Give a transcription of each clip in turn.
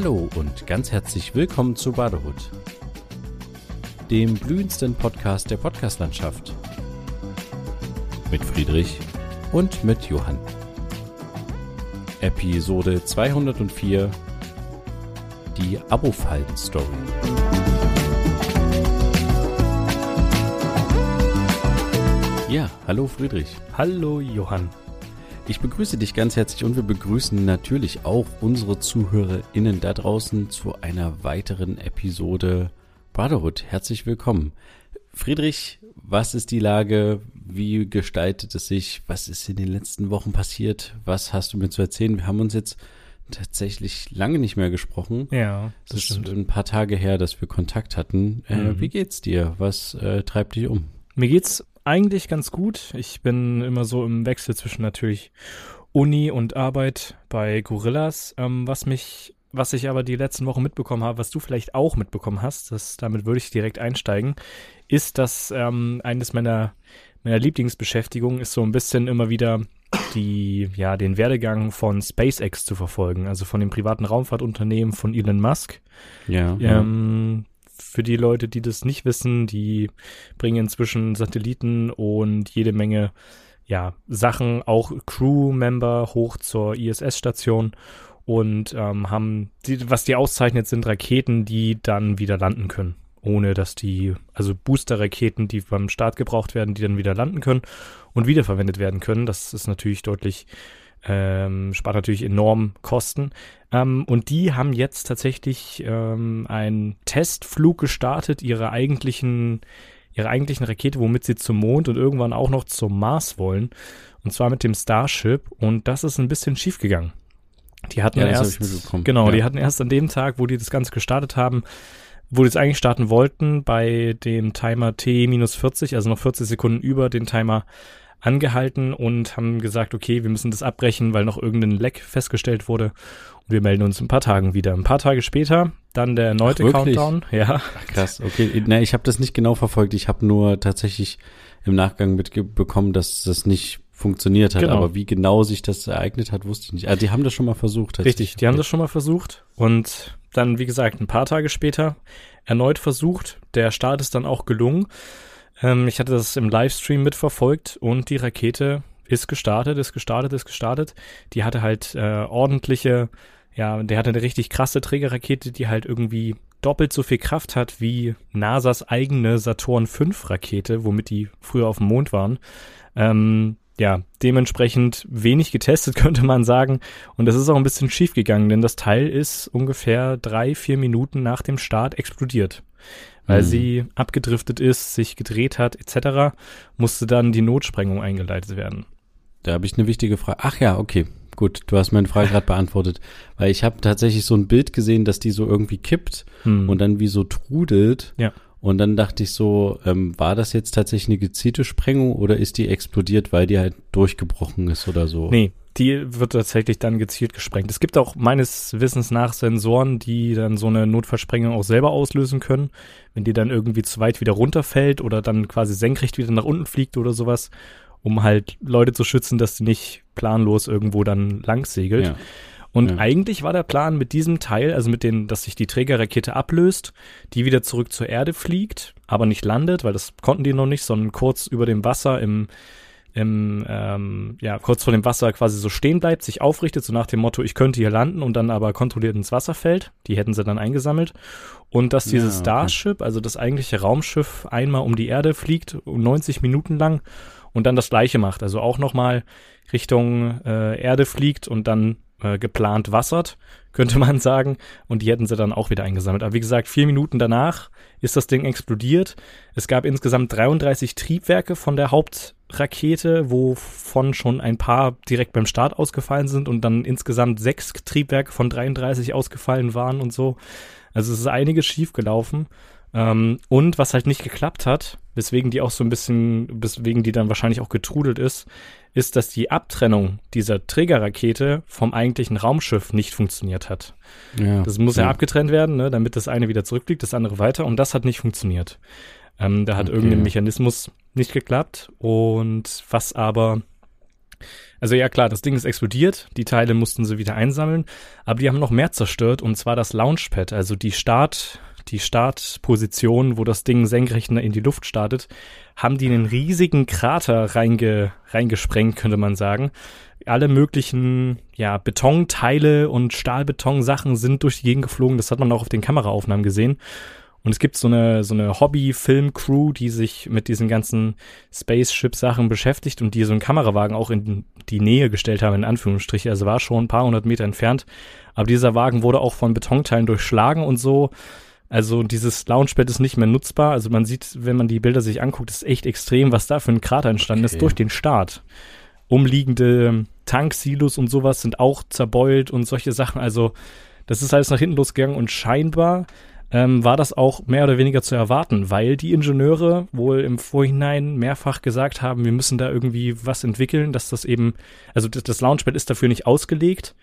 Hallo und ganz herzlich willkommen zu Badehut, dem blühendsten Podcast der Podcastlandschaft. Mit Friedrich und mit Johann. Episode 204 Die Abo-Fallen-Story. Ja, hallo Friedrich. Hallo Johann. Ich begrüße dich ganz herzlich und wir begrüßen natürlich auch unsere ZuhörerInnen da draußen zu einer weiteren Episode Brotherhood. Herzlich willkommen. Friedrich, was ist die Lage? Wie gestaltet es sich? Was ist in den letzten Wochen passiert? Was hast du mir zu erzählen? Wir haben uns jetzt tatsächlich lange nicht mehr gesprochen. Ja, das, das ist ein paar Tage her, dass wir Kontakt hatten. Äh, mhm. Wie geht's dir? Was äh, treibt dich um? Mir geht's eigentlich ganz gut. Ich bin immer so im Wechsel zwischen natürlich Uni und Arbeit bei Gorillas. Ähm, was mich, was ich aber die letzten Wochen mitbekommen habe, was du vielleicht auch mitbekommen hast, das, damit würde ich direkt einsteigen, ist, dass ähm, eines meiner, meiner Lieblingsbeschäftigungen ist so ein bisschen immer wieder die, ja, den Werdegang von SpaceX zu verfolgen, also von dem privaten Raumfahrtunternehmen von Elon Musk. Ja. Ähm, für die Leute, die das nicht wissen, die bringen inzwischen Satelliten und jede Menge ja, Sachen, auch Crew-Member hoch zur ISS-Station und ähm, haben, die, was die auszeichnet, sind Raketen, die dann wieder landen können. Ohne dass die, also Booster-Raketen, die beim Start gebraucht werden, die dann wieder landen können und wiederverwendet werden können. Das ist natürlich deutlich ähm, spart natürlich enorm Kosten. Ähm, und die haben jetzt tatsächlich ähm, einen Testflug gestartet, ihre eigentlichen, ihre eigentlichen Rakete, womit sie zum Mond und irgendwann auch noch zum Mars wollen. Und zwar mit dem Starship. Und das ist ein bisschen schief gegangen. Die hatten ja, erst, genau, ja. die hatten erst an dem Tag, wo die das Ganze gestartet haben, wo die es eigentlich starten wollten, bei dem Timer T-40, also noch 40 Sekunden über den Timer angehalten und haben gesagt, okay, wir müssen das abbrechen, weil noch irgendein Leck festgestellt wurde. Und wir melden uns ein paar Tagen wieder. Ein paar Tage später dann der erneute Ach, Countdown. Ja. Ach, krass, okay. Na, ich habe das nicht genau verfolgt. Ich habe nur tatsächlich im Nachgang mitbekommen, dass das nicht funktioniert hat. Genau. Aber wie genau sich das ereignet hat, wusste ich nicht. Also die haben das schon mal versucht. Richtig, die haben das schon mal versucht. Und dann, wie gesagt, ein paar Tage später erneut versucht. Der Start ist dann auch gelungen. Ähm, ich hatte das im Livestream mitverfolgt und die Rakete ist gestartet, ist gestartet, ist gestartet. Die hatte halt äh, ordentliche, ja, der hatte eine richtig krasse Trägerrakete, die halt irgendwie doppelt so viel Kraft hat wie NASAs eigene Saturn V Rakete, womit die früher auf dem Mond waren. Ähm, ja, dementsprechend wenig getestet, könnte man sagen. Und das ist auch ein bisschen schief gegangen, denn das Teil ist ungefähr drei, vier Minuten nach dem Start explodiert weil mhm. sie abgedriftet ist, sich gedreht hat etc., musste dann die Notsprengung eingeleitet werden. Da habe ich eine wichtige Frage. Ach ja, okay. Gut, du hast meine Frage gerade beantwortet, weil ich habe tatsächlich so ein Bild gesehen, dass die so irgendwie kippt hm. und dann wie so trudelt. Ja. Und dann dachte ich so, ähm, war das jetzt tatsächlich eine gezielte Sprengung oder ist die explodiert, weil die halt durchgebrochen ist oder so? Nee, die wird tatsächlich dann gezielt gesprengt. Es gibt auch meines Wissens nach Sensoren, die dann so eine Notfallsprengung auch selber auslösen können, wenn die dann irgendwie zu weit wieder runterfällt oder dann quasi senkrecht wieder nach unten fliegt oder sowas, um halt Leute zu schützen, dass die nicht planlos irgendwo dann lang segelt. Ja. Und ja. eigentlich war der Plan mit diesem Teil, also mit dem, dass sich die Trägerrakete ablöst, die wieder zurück zur Erde fliegt, aber nicht landet, weil das konnten die noch nicht, sondern kurz über dem Wasser im im, ähm, ja, kurz vor dem Wasser quasi so stehen bleibt, sich aufrichtet, so nach dem Motto, ich könnte hier landen und dann aber kontrolliert ins Wasser fällt. Die hätten sie dann eingesammelt. Und dass dieses ja, okay. Starship, also das eigentliche Raumschiff, einmal um die Erde fliegt, 90 Minuten lang und dann das gleiche macht. Also auch nochmal Richtung äh, Erde fliegt und dann äh, geplant wassert, könnte man sagen. Und die hätten sie dann auch wieder eingesammelt. Aber wie gesagt, vier Minuten danach ist das Ding explodiert. Es gab insgesamt 33 Triebwerke von der Hauptrakete, wovon schon ein paar direkt beim Start ausgefallen sind und dann insgesamt sechs Triebwerke von 33 ausgefallen waren und so. Also es ist einiges schiefgelaufen. Ähm, und was halt nicht geklappt hat, weswegen die auch so ein bisschen, weswegen die dann wahrscheinlich auch getrudelt ist, ist, dass die Abtrennung dieser Trägerrakete vom eigentlichen Raumschiff nicht funktioniert hat. Ja, das muss ja, ja abgetrennt werden, ne, damit das eine wieder zurückfliegt, das andere weiter. Und das hat nicht funktioniert. Ähm, da hat okay. irgendein Mechanismus nicht geklappt. Und was aber Also ja klar, das Ding ist explodiert, die Teile mussten sie wieder einsammeln, aber die haben noch mehr zerstört und zwar das Launchpad, also die Start, die Startposition, wo das Ding senkrecht in die Luft startet, haben die einen riesigen Krater reinge, reingesprengt, könnte man sagen. Alle möglichen, ja, Betonteile und Stahlbetonsachen sind durch die Gegend geflogen. Das hat man auch auf den Kameraaufnahmen gesehen. Und es gibt so eine, so eine Hobby-Film-Crew, die sich mit diesen ganzen Spaceship-Sachen beschäftigt und die so einen Kamerawagen auch in die Nähe gestellt haben, in Anführungsstriche. Also war schon ein paar hundert Meter entfernt. Aber dieser Wagen wurde auch von Betonteilen durchschlagen und so. Also dieses Launchpad ist nicht mehr nutzbar. Also man sieht, wenn man die Bilder sich anguckt, ist echt extrem, was da für ein Krater entstanden okay. ist durch den Start. Umliegende Tanksilos und sowas sind auch zerbeult und solche Sachen. Also das ist alles nach hinten losgegangen und scheinbar ähm, war das auch mehr oder weniger zu erwarten, weil die Ingenieure wohl im Vorhinein mehrfach gesagt haben, wir müssen da irgendwie was entwickeln, dass das eben, also das, das Launchpad ist dafür nicht ausgelegt.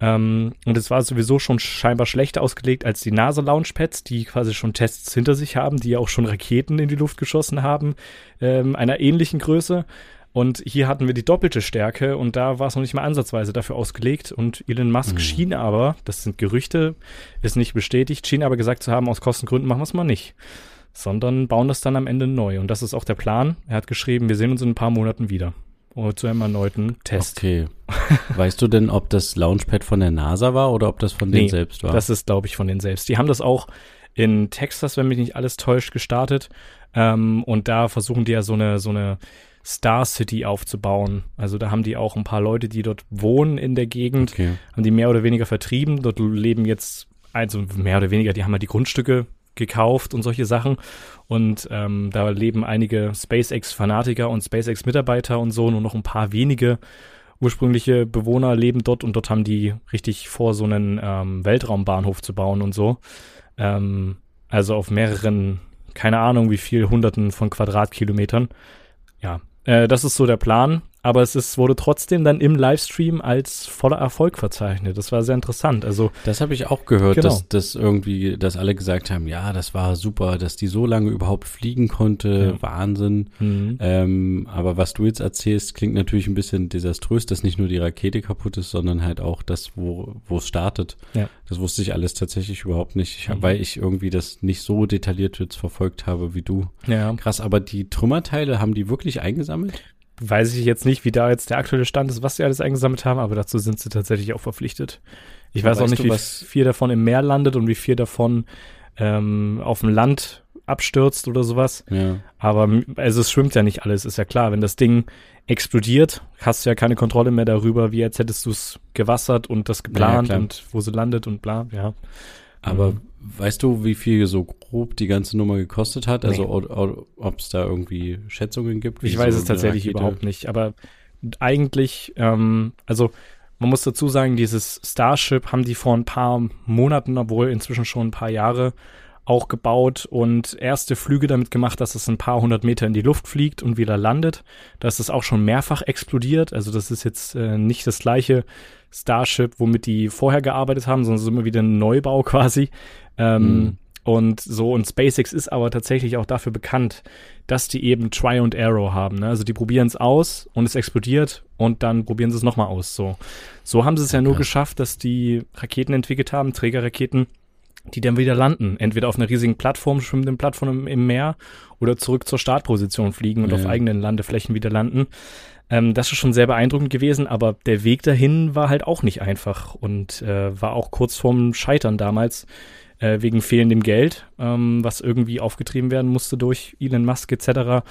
Ähm, und es war sowieso schon scheinbar schlechter ausgelegt als die NASA-Launchpads, die quasi schon Tests hinter sich haben, die ja auch schon Raketen in die Luft geschossen haben, ähm, einer ähnlichen Größe. Und hier hatten wir die doppelte Stärke und da war es noch nicht mal ansatzweise dafür ausgelegt. Und Elon Musk mhm. schien aber, das sind Gerüchte, ist nicht bestätigt, schien aber gesagt zu haben, aus Kostengründen machen wir es mal nicht. Sondern bauen das dann am Ende neu. Und das ist auch der Plan. Er hat geschrieben, wir sehen uns in ein paar Monaten wieder. Oder zu einem erneuten Test. Okay. weißt du denn, ob das Launchpad von der NASA war oder ob das von denen nee, selbst war? Das ist, glaube ich, von denen selbst. Die haben das auch in Texas, wenn mich nicht alles täuscht, gestartet. Ähm, und da versuchen die ja so eine, so eine Star City aufzubauen. Also da haben die auch ein paar Leute, die dort wohnen in der Gegend, okay. haben die mehr oder weniger vertrieben. Dort leben jetzt, also mehr oder weniger, die haben halt die Grundstücke gekauft und solche Sachen. Und ähm, da leben einige SpaceX-Fanatiker und SpaceX-Mitarbeiter und so, nur noch ein paar wenige ursprüngliche Bewohner leben dort und dort haben die richtig vor, so einen ähm, Weltraumbahnhof zu bauen und so. Ähm, also auf mehreren, keine Ahnung wie viel, hunderten von Quadratkilometern. Ja, äh, das ist so der Plan aber es ist, wurde trotzdem dann im Livestream als voller Erfolg verzeichnet. Das war sehr interessant. Also das habe ich auch gehört, genau. dass, dass irgendwie, dass alle gesagt haben, ja, das war super, dass die so lange überhaupt fliegen konnte, ja. Wahnsinn. Mhm. Ähm, aber was du jetzt erzählst, klingt natürlich ein bisschen desaströs, dass nicht nur die Rakete kaputt ist, sondern halt auch das, wo wo es startet. Ja. Das wusste ich alles tatsächlich überhaupt nicht, ich, mhm. weil ich irgendwie das nicht so detailliert jetzt verfolgt habe wie du. Ja. Krass, aber die Trümmerteile haben die wirklich eingesammelt? Weiß ich jetzt nicht, wie da jetzt der aktuelle Stand ist, was sie alles eingesammelt haben, aber dazu sind sie tatsächlich auch verpflichtet. Ich weiß auch nicht, du, wie viel davon im Meer landet und wie viel davon ähm, auf dem Land abstürzt oder sowas. Ja. Aber also es schwimmt ja nicht alles, ist ja klar. Wenn das Ding explodiert, hast du ja keine Kontrolle mehr darüber, wie als hättest du es gewassert und das geplant ja, und wo sie landet und bla, ja. Aber mhm. Weißt du, wie viel so grob die ganze Nummer gekostet hat? Also nee. ob es da irgendwie Schätzungen gibt? Ich weiß so es tatsächlich überhaupt nicht. Aber eigentlich, ähm, also man muss dazu sagen, dieses Starship haben die vor ein paar Monaten, obwohl inzwischen schon ein paar Jahre, auch gebaut und erste Flüge damit gemacht, dass es ein paar hundert Meter in die Luft fliegt und wieder landet. Da ist es auch schon mehrfach explodiert. Also das ist jetzt äh, nicht das gleiche Starship, womit die vorher gearbeitet haben, sondern es ist immer wieder ein Neubau quasi. Ähm, mhm. Und so, und SpaceX ist aber tatsächlich auch dafür bekannt, dass die eben Try and Arrow haben. Ne? Also die probieren es aus und es explodiert und dann probieren sie es nochmal aus. So. so haben sie es ja nur geschafft, dass die Raketen entwickelt haben, Trägerraketen, die dann wieder landen. Entweder auf einer riesigen Plattform, schwimmenden Plattform im, Meer oder zurück zur Startposition fliegen und ja. auf eigenen Landeflächen wieder landen. Ähm, das ist schon sehr beeindruckend gewesen, aber der Weg dahin war halt auch nicht einfach und äh, war auch kurz vorm Scheitern damals äh, wegen fehlendem Geld, ähm, was irgendwie aufgetrieben werden musste durch Elon Musk etc.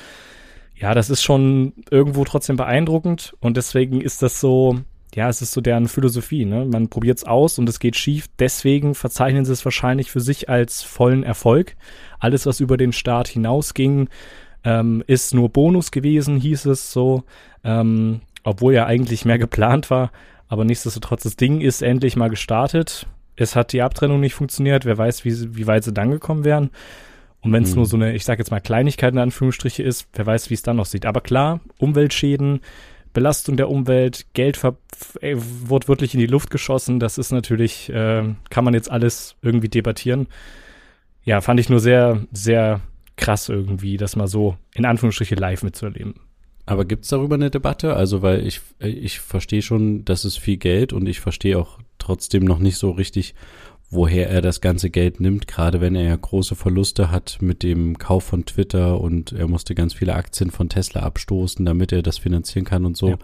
Ja, das ist schon irgendwo trotzdem beeindruckend und deswegen ist das so, ja, es ist so deren Philosophie. Ne? Man probiert es aus und es geht schief. Deswegen verzeichnen sie es wahrscheinlich für sich als vollen Erfolg. Alles, was über den Start hinausging, ähm, ist nur Bonus gewesen, hieß es so, ähm, obwohl ja eigentlich mehr geplant war. Aber nichtsdestotrotz, das Ding ist endlich mal gestartet. Es hat die Abtrennung nicht funktioniert. Wer weiß, wie, wie weit sie dann gekommen wären. Und wenn es mhm. nur so eine, ich sage jetzt mal Kleinigkeit in Anführungsstriche ist, wer weiß, wie es dann noch sieht. Aber klar, Umweltschäden, Belastung der Umwelt, Geld äh, wurde wirklich in die Luft geschossen. Das ist natürlich, äh, kann man jetzt alles irgendwie debattieren. Ja, fand ich nur sehr, sehr krass irgendwie, das mal so in Anführungsstriche live mitzuerleben. Aber gibt's darüber eine Debatte? Also, weil ich, ich verstehe schon, das ist viel Geld und ich verstehe auch trotzdem noch nicht so richtig, woher er das ganze Geld nimmt, gerade wenn er ja große Verluste hat mit dem Kauf von Twitter und er musste ganz viele Aktien von Tesla abstoßen, damit er das finanzieren kann und so. Ja.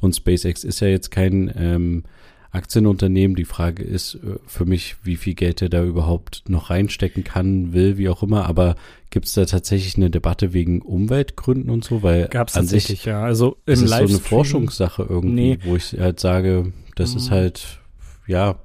Und SpaceX ist ja jetzt kein ähm, Aktienunternehmen. Die Frage ist äh, für mich, wie viel Geld er da überhaupt noch reinstecken kann, will, wie auch immer. Aber gibt es da tatsächlich eine Debatte wegen Umweltgründen und so? Weil Gab es tatsächlich, sich, ja. Also im ist so eine Forschungssache irgendwie, nee. wo ich halt sage, das mhm. ist halt, ja,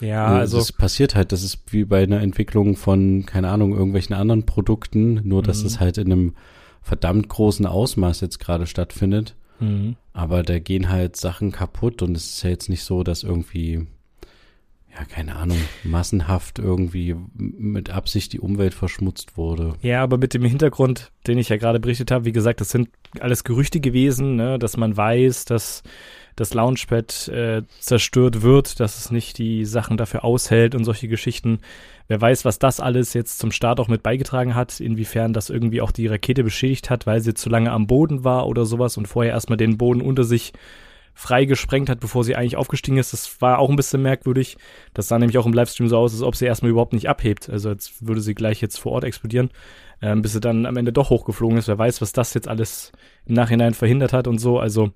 ja, also. Das passiert halt, das ist wie bei einer Entwicklung von, keine Ahnung, irgendwelchen anderen Produkten, nur dass mhm. es halt in einem verdammt großen Ausmaß jetzt gerade stattfindet. Mhm. Aber da gehen halt Sachen kaputt und es ist ja jetzt nicht so, dass irgendwie, ja, keine Ahnung, massenhaft irgendwie mit Absicht die Umwelt verschmutzt wurde. Ja, aber mit dem Hintergrund, den ich ja gerade berichtet habe, wie gesagt, das sind alles Gerüchte gewesen, ne, dass man weiß, dass das Launchpad äh, zerstört wird, dass es nicht die Sachen dafür aushält und solche Geschichten. Wer weiß, was das alles jetzt zum Start auch mit beigetragen hat, inwiefern das irgendwie auch die Rakete beschädigt hat, weil sie zu lange am Boden war oder sowas und vorher erstmal den Boden unter sich frei gesprengt hat, bevor sie eigentlich aufgestiegen ist. Das war auch ein bisschen merkwürdig. Das sah nämlich auch im Livestream so aus, als ob sie erstmal überhaupt nicht abhebt. Also als würde sie gleich jetzt vor Ort explodieren, ähm, bis sie dann am Ende doch hochgeflogen ist. Wer weiß, was das jetzt alles im Nachhinein verhindert hat und so. Also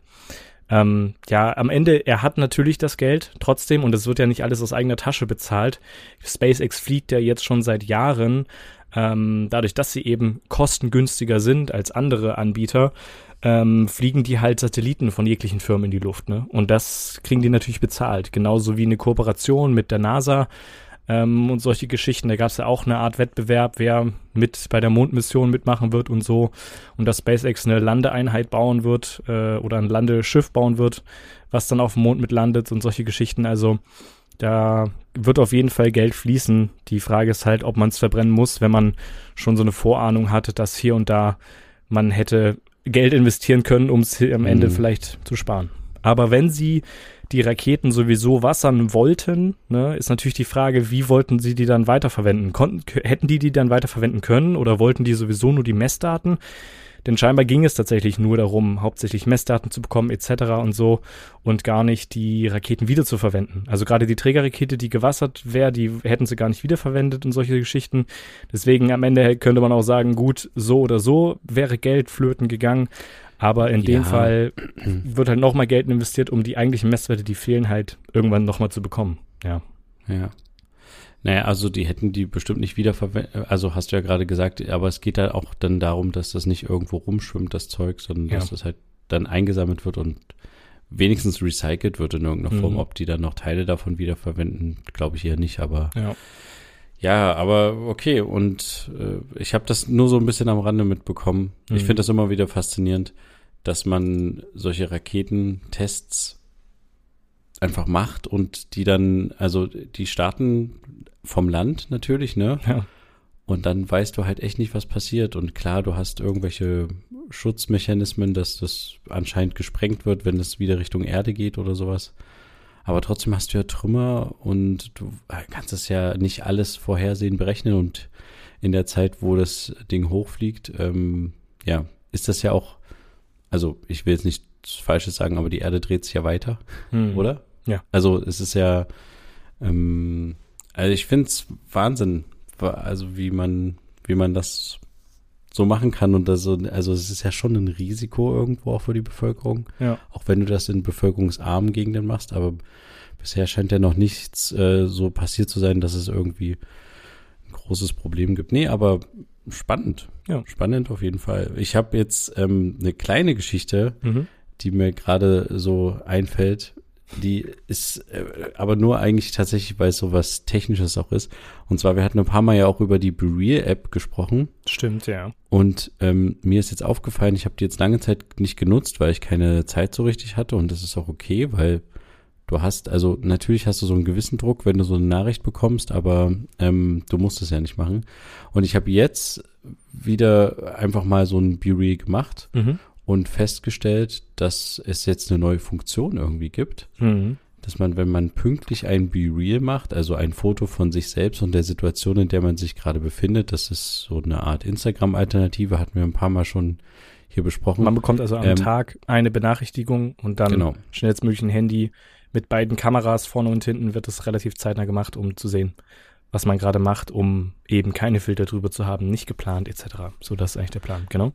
ähm, ja, am Ende, er hat natürlich das Geld trotzdem und es wird ja nicht alles aus eigener Tasche bezahlt. SpaceX fliegt ja jetzt schon seit Jahren, ähm, dadurch, dass sie eben kostengünstiger sind als andere Anbieter, ähm, fliegen die halt Satelliten von jeglichen Firmen in die Luft. Ne? Und das kriegen die natürlich bezahlt. Genauso wie eine Kooperation mit der NASA ähm, und solche Geschichten. Da gab es ja auch eine Art Wettbewerb, wer mit bei der Mondmission mitmachen wird und so. Und dass SpaceX eine Landeeinheit bauen wird äh, oder ein Landeschiff bauen wird, was dann auf dem Mond mit landet und solche Geschichten. Also da wird auf jeden Fall Geld fließen. Die Frage ist halt, ob man es verbrennen muss, wenn man schon so eine Vorahnung hatte, dass hier und da man hätte Geld investieren können, um es am Ende mhm. vielleicht zu sparen. Aber wenn sie die Raketen sowieso wassern wollten, ne, ist natürlich die Frage, wie wollten sie die dann weiterverwenden? Konnten, hätten die die dann weiterverwenden können oder wollten die sowieso nur die Messdaten? Denn scheinbar ging es tatsächlich nur darum, hauptsächlich Messdaten zu bekommen etc. und so und gar nicht die Raketen wiederzuverwenden. Also gerade die Trägerrakete, die gewassert wäre, die hätten sie gar nicht wiederverwendet und solche Geschichten. Deswegen am Ende könnte man auch sagen, gut, so oder so wäre Geld flöten gegangen. Aber in dem ja. Fall wird halt nochmal Geld investiert, um die eigentlichen Messwerte, die fehlen, halt irgendwann nochmal zu bekommen. Ja. Ja. Naja, also die hätten die bestimmt nicht wiederverwendet, also hast du ja gerade gesagt, aber es geht halt auch dann darum, dass das nicht irgendwo rumschwimmt, das Zeug, sondern ja. dass das halt dann eingesammelt wird und wenigstens recycelt wird in irgendeiner Form. Mhm. Ob die dann noch Teile davon wiederverwenden, glaube ich eher nicht, aber ja. Ja, aber okay. Und äh, ich habe das nur so ein bisschen am Rande mitbekommen. Mhm. Ich finde das immer wieder faszinierend, dass man solche Raketentests einfach macht und die dann, also die starten vom Land natürlich, ne? Ja. Und dann weißt du halt echt nicht, was passiert. Und klar, du hast irgendwelche Schutzmechanismen, dass das anscheinend gesprengt wird, wenn es wieder Richtung Erde geht oder sowas. Aber trotzdem hast du ja Trümmer und du kannst es ja nicht alles vorhersehen, berechnen. Und in der Zeit, wo das Ding hochfliegt, ähm, ja, ist das ja auch, also ich will jetzt nichts Falsches sagen, aber die Erde dreht sich ja weiter, hm. oder? Ja. Also es ist ja, ähm, also ich finde es Wahnsinn, also wie man, wie man das so machen kann. Und das, also es ist ja schon ein Risiko irgendwo auch für die Bevölkerung. Ja. Auch wenn du das in bevölkerungsarmen Gegenden machst. Aber bisher scheint ja noch nichts äh, so passiert zu sein, dass es irgendwie ein großes Problem gibt. Nee, aber spannend. Ja. Spannend auf jeden Fall. Ich habe jetzt ähm, eine kleine Geschichte, mhm. Die mir gerade so einfällt, die ist äh, aber nur eigentlich tatsächlich, weil es so was Technisches auch ist. Und zwar, wir hatten ein paar Mal ja auch über die Bereal-App gesprochen. Stimmt, ja. Und ähm, mir ist jetzt aufgefallen, ich habe die jetzt lange Zeit nicht genutzt, weil ich keine Zeit so richtig hatte. Und das ist auch okay, weil du hast, also natürlich hast du so einen gewissen Druck, wenn du so eine Nachricht bekommst, aber ähm, du musst es ja nicht machen. Und ich habe jetzt wieder einfach mal so ein Bereal gemacht. Mhm und festgestellt, dass es jetzt eine neue Funktion irgendwie gibt. Mhm. Dass man, wenn man pünktlich ein Be Real macht, also ein Foto von sich selbst und der Situation, in der man sich gerade befindet, das ist so eine Art Instagram-Alternative, hatten wir ein paar Mal schon hier besprochen. Man bekommt also am Ähm, Tag eine Benachrichtigung und dann Genau. schnellstmöglich ein Handy mit beiden Kameras vorne und hinten wird es relativ zeitnah gemacht, um zu sehen, was man gerade macht, um eben keine Filter drüber zu haben, nicht geplant etc. So, das ist eigentlich der Plan, genau.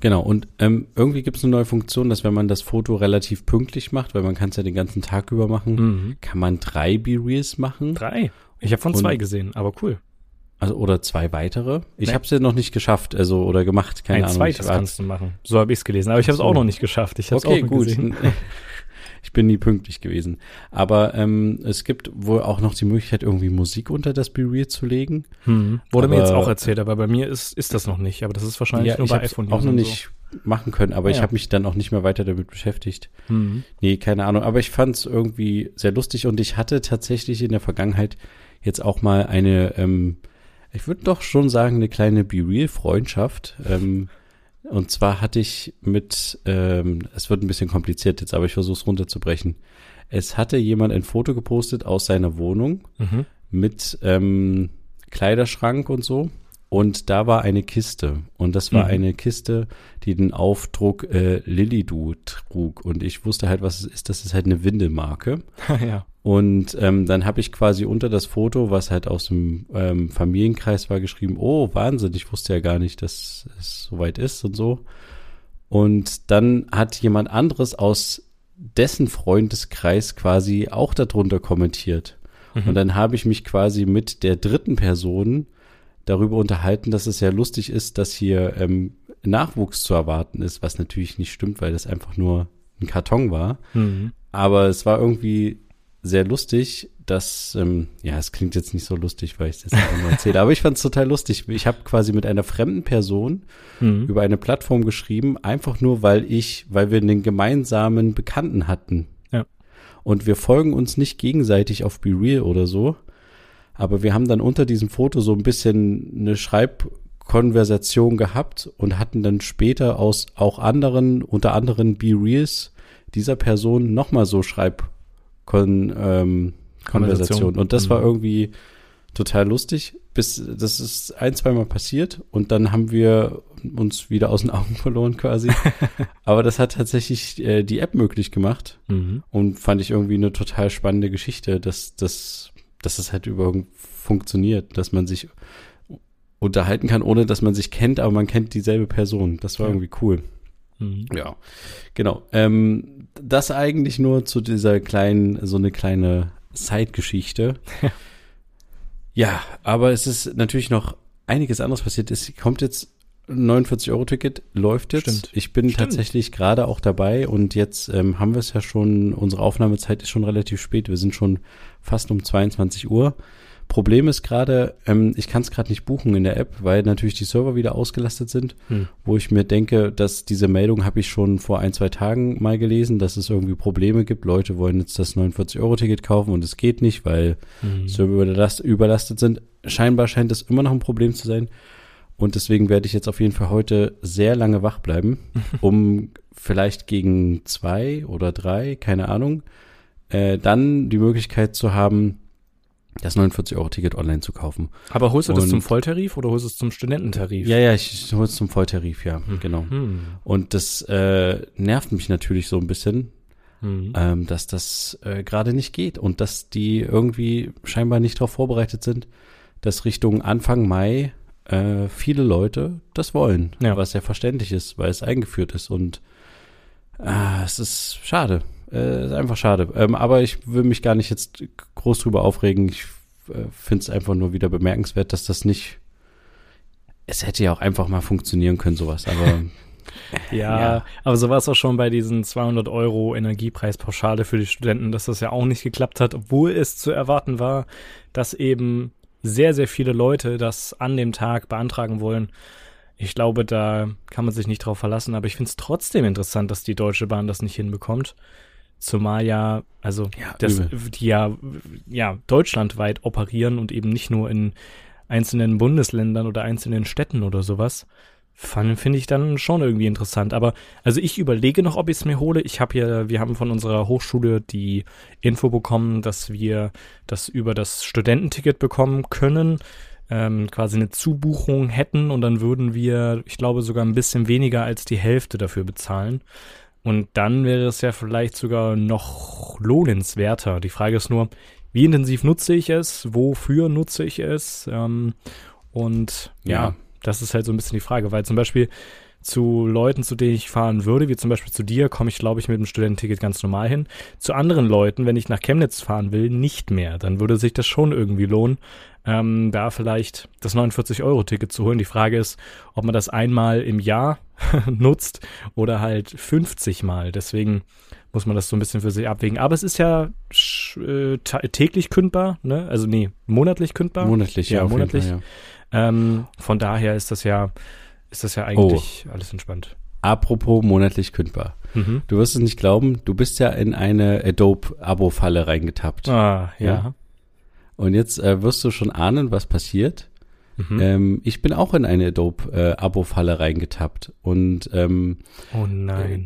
Genau, und ähm, irgendwie gibt es eine neue Funktion, dass wenn man das Foto relativ pünktlich macht, weil man kann es ja den ganzen Tag über machen, Mhm. kann man drei B-Reels machen. Drei. Ich habe von Und- zwei gesehen, aber cool. Also oder zwei weitere. Ich Nee. habe es ja noch nicht geschafft, also oder gemacht, keine Ein Ahnung. zweites ich war- kannst du machen. So habe ich es gelesen, aber ich habe es auch noch nicht geschafft. Ich habe es Okay, auch gut. gesehen. Ich bin nie pünktlich gewesen. Aber ähm, es gibt wohl auch noch die Möglichkeit, irgendwie Musik unter das B-Reel zu legen. Hm. Wurde mir Aber- jetzt auch erzählt, aber bei mir ist, ist das noch nicht. Aber das ist wahrscheinlich nur ich bei iPhone auch noch nicht machen können, aber ich Ja. habe mich dann auch nicht mehr weiter damit beschäftigt. So. Hm. Nee, keine Ahnung. Aber ich fand es irgendwie sehr lustig und ich hatte tatsächlich in der Vergangenheit jetzt auch mal eine, ähm, ich würde doch schon sagen, eine kleine Be-Real-Freundschaft. Ähm, und zwar hatte ich mit, ähm, es wird ein bisschen kompliziert jetzt, aber ich versuche es runterzubrechen. Es hatte jemand ein Foto gepostet aus seiner Wohnung Mhm. mit ähm, Kleiderschrank und so. Und da war eine Kiste. Und das war Mhm. eine Kiste, die den Aufdruck äh, Lilidu trug. Und ich wusste halt, was es ist. Das ist halt eine Windelmarke. ja. Und ähm, dann habe ich quasi unter das Foto, was halt aus dem ähm, Familienkreis war, geschrieben, oh, Wahnsinn, ich wusste ja gar nicht, dass es soweit ist und so. Und dann hat jemand anderes aus dessen Freundeskreis quasi auch darunter kommentiert. Mhm. Und dann habe ich mich quasi mit der dritten Person darüber unterhalten, dass es ja lustig ist, dass hier ähm, Nachwuchs zu erwarten ist, was natürlich nicht stimmt, weil das einfach nur ein Karton war. Mhm. Aber es war irgendwie sehr lustig, dass, ähm, ja, es klingt jetzt nicht so lustig, weil ich das einfach nur erzähle, aber ich fand es total lustig. Ich habe quasi mit einer fremden Person Mhm. über eine Plattform geschrieben, einfach nur, weil ich, weil wir einen gemeinsamen Bekannten hatten. Ja. Und wir folgen uns nicht gegenseitig auf Be Real oder so, aber wir haben dann unter diesem Foto so ein bisschen eine Schreibkonversation gehabt und hatten dann später aus auch anderen, unter anderem Be Reals dieser Person nochmal so Schreibkon ähm, Konversation. Und das Mhm. war irgendwie total lustig. Bis das ist ein, zweimal passiert und dann haben wir uns wieder aus den Augen verloren quasi. Aber das hat tatsächlich äh, die App möglich gemacht Mhm. und fand ich irgendwie eine total spannende Geschichte, dass das dass es halt über funktioniert, dass man sich unterhalten kann, ohne dass man sich kennt, aber man kennt dieselbe Person. Das war Ja. irgendwie cool. Mhm. Ja, genau. Ähm, das eigentlich nur zu dieser kleinen, so eine kleine Zeitgeschichte. ja, aber es ist natürlich noch einiges anderes passiert. Es kommt jetzt 49-Euro-Ticket, läuft jetzt. Stimmt. Ich bin Stimmt. tatsächlich gerade auch dabei und jetzt ähm, haben wir es ja schon, unsere Aufnahmezeit ist schon relativ spät. Wir sind schon fast um 22 Uhr. Problem ist gerade, ähm, ich kann es gerade nicht buchen in der App, weil natürlich die Server wieder ausgelastet sind Hm. wo ich mir denke, dass diese Meldung habe ich schon vor ein, zwei Tagen mal gelesen, dass es irgendwie Probleme gibt. Leute wollen jetzt das 49-Euro-Ticket kaufen und es geht nicht, weil Mhm. Server überlast, überlastet sind. Scheinbar scheint es immer noch ein Problem zu sein. Und deswegen werde ich jetzt auf jeden Fall heute sehr lange wach bleiben, um vielleicht gegen zwei oder drei, keine Ahnung, äh, dann die Möglichkeit zu haben, das 49-Euro-Ticket online zu kaufen. Aber holst du das Und- zum Volltarif oder holst du es zum Studententarif? Ja, ja, ich hole es zum Volltarif, ja, genau. Hm. Und das äh, nervt mich natürlich so ein bisschen, Hm. ähm, dass das äh, gerade nicht geht und dass die irgendwie scheinbar nicht darauf vorbereitet sind, dass Richtung Anfang Mai äh, viele Leute das wollen, Ja. was ja verständlich ist, weil es eingeführt ist und ah, es ist schade, äh, ist einfach schade. Ähm, aber ich will mich gar nicht jetzt groß drüber aufregen. Ich äh, finde es einfach nur wieder bemerkenswert, dass das nicht es hätte ja auch einfach mal funktionieren können, sowas, aber Ja, Ja. aber so war es auch schon bei diesen 200 Euro Energiepreispauschale für die Studenten, dass das ja auch nicht geklappt hat, obwohl es zu erwarten war, dass eben sehr, sehr viele Leute das an dem Tag beantragen wollen. Ich glaube, da kann man sich nicht drauf verlassen, aber ich finde es trotzdem interessant, dass die Deutsche Bahn das nicht hinbekommt. Zumal ja, also Ja, das, die ja, ja deutschlandweit operieren und eben nicht nur in einzelnen Bundesländern oder einzelnen Städten oder sowas. Finde ich dann schon irgendwie interessant. Aber also ich überlege noch, ob ich es mir hole. Ich habe ja, wir haben von unserer Hochschule die Info bekommen, dass wir das über das Studententicket bekommen können. ähm, quasi eine Zubuchung hätten und dann würden wir, ich glaube, sogar ein bisschen weniger als die Hälfte dafür bezahlen. Und dann wäre es ja vielleicht sogar noch lohnenswerter. Die Frage ist nur, wie intensiv nutze ich es? Wofür nutze ich es? Ähm, und ja, Ja. Das ist halt so ein bisschen die Frage, weil zum Beispiel zu Leuten, zu denen ich fahren würde, wie zum Beispiel zu dir, komme ich, glaube ich, mit dem Studententicket ganz normal hin. Zu anderen Leuten, wenn ich nach Chemnitz fahren will, nicht mehr. Dann würde sich das schon irgendwie lohnen, ähm, da vielleicht das 49-Euro-Ticket zu holen. Die Frage ist, ob man das einmal im Jahr nutzt oder halt 50 Mal. Deswegen muss man das so ein bisschen für sich abwägen. Aber es ist ja äh, täglich kündbar, ne? Also nee, monatlich kündbar. Monatlich, ja, Ja, monatlich. Fall, ja. Ähm, von daher ist das ja, ist das ja eigentlich alles entspannt. Apropos monatlich kündbar. Mhm. Du wirst es nicht glauben, du bist ja in eine Adobe-Abo-Falle reingetappt. Ah, ja. Ja. Und jetzt äh, wirst du schon ahnen, was passiert. Mhm. Ähm, ich bin auch in eine Adobe-Abo-Falle reingetappt. Und ähm, oh nein.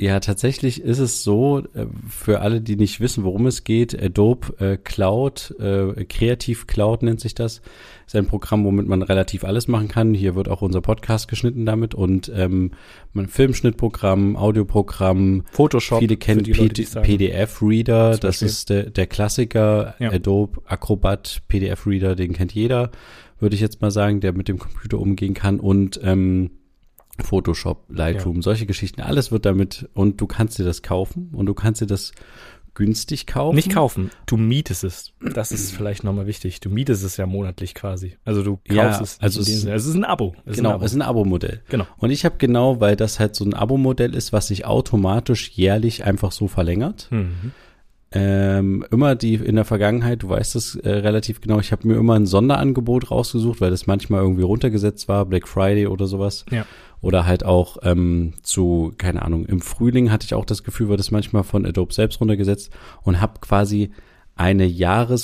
Ja, tatsächlich ist es so, äh, für alle, die nicht wissen, worum es geht, Adobe äh, Cloud, äh, Kreativ Cloud nennt sich das, ist ein Programm, womit man relativ alles machen kann. Hier wird auch unser Podcast geschnitten damit und ähm, man Filmschnittprogramm, Audioprogramm, Photoshop. viele kennen. PDF-Reader, das ist der, der Klassiker, Ja. Adobe Acrobat PDF-Reader, den kennt jeder, würde ich jetzt mal sagen, der mit dem Computer umgehen kann und ähm, Photoshop, Lightroom, solche Geschichten, alles wird damit und du kannst dir das kaufen und du kannst dir das günstig kaufen. Nicht kaufen, du mietest es. Das ist vielleicht nochmal wichtig. Du mietest es ja monatlich quasi. Also du kaufst Ja, es. also es- Sinne. es ist ein Abo. Es Genau, ist ein Abo. es ist ein Abo-Modell. genau. Und ich habe genau, weil das halt so ein Abo-Modell ist, was sich automatisch jährlich einfach so verlängert. Mhm. Ähm, immer die in der Vergangenheit, du weißt es äh, relativ genau, ich habe mir immer ein Sonderangebot rausgesucht, weil das manchmal irgendwie runtergesetzt war, Black Friday oder sowas. Ja. Oder halt auch ähm, zu, keine Ahnung, im Frühling hatte ich auch das Gefühl, wird das manchmal von Adobe selbst runtergesetzt und habe quasi eine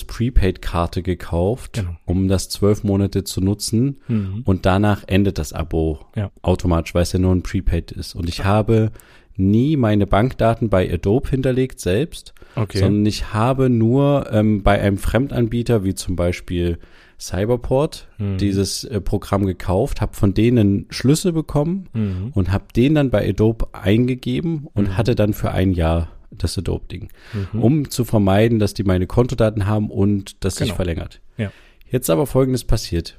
Jahres-Prepaid-Karte gekauft, Genau. um das zwölf Monate zu nutzen Mhm. und danach endet das Abo Ja. automatisch, weil es ja nur ein Prepaid ist. Und ich habe nie meine Bankdaten bei Adobe hinterlegt selbst, Okay. sondern ich habe nur ähm, bei einem Fremdanbieter wie zum Beispiel Cyberport Mhm. dieses äh, Programm gekauft, habe von denen Schlüssel bekommen Mhm. und habe den dann bei Adobe eingegeben und Mhm. hatte dann für ein Jahr das Adobe-Ding, Mhm. um zu vermeiden, dass die meine Kontodaten haben und das sich Genau. verlängert. Ja. Jetzt aber Folgendes passiert.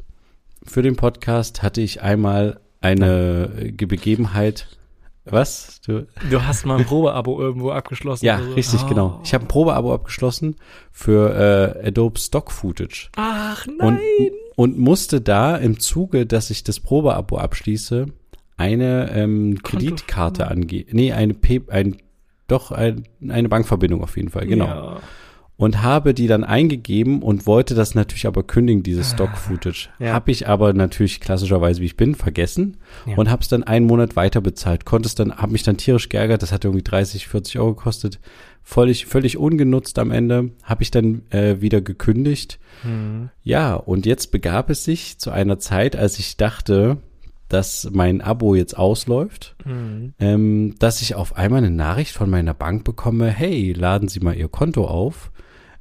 Für den Podcast hatte ich einmal eine äh, Begebenheit. Was? Du, Du hast mal ein Probeabo irgendwo abgeschlossen. ja, so? richtig, Oh. genau. Ich habe ein Probeabo abgeschlossen für äh, Adobe Stock Footage Ach und, nein. und musste da im Zuge, dass ich das Probeabo abschließe, eine ähm, Kreditkarte angeben. Nee, eine P ein doch ein, eine Bankverbindung auf jeden Fall, genau. Ja. Und habe die dann eingegeben und wollte das natürlich aber kündigen, dieses Stock-Footage. Ja. Habe ich aber natürlich klassischerweise, wie ich bin, vergessen Ja. und habe es dann einen Monat weiter bezahlt. Konnte es dann, habe mich dann tierisch geärgert, das hat irgendwie 30, 40 Euro gekostet. Völlig, völlig ungenutzt am Ende. Habe ich dann äh, wieder gekündigt. Mhm. Ja, und jetzt begab es sich zu einer Zeit, als ich dachte, dass mein Abo jetzt ausläuft, Mhm. ähm, dass ich auf einmal eine Nachricht von meiner Bank bekomme, hey, laden Sie mal Ihr Konto auf.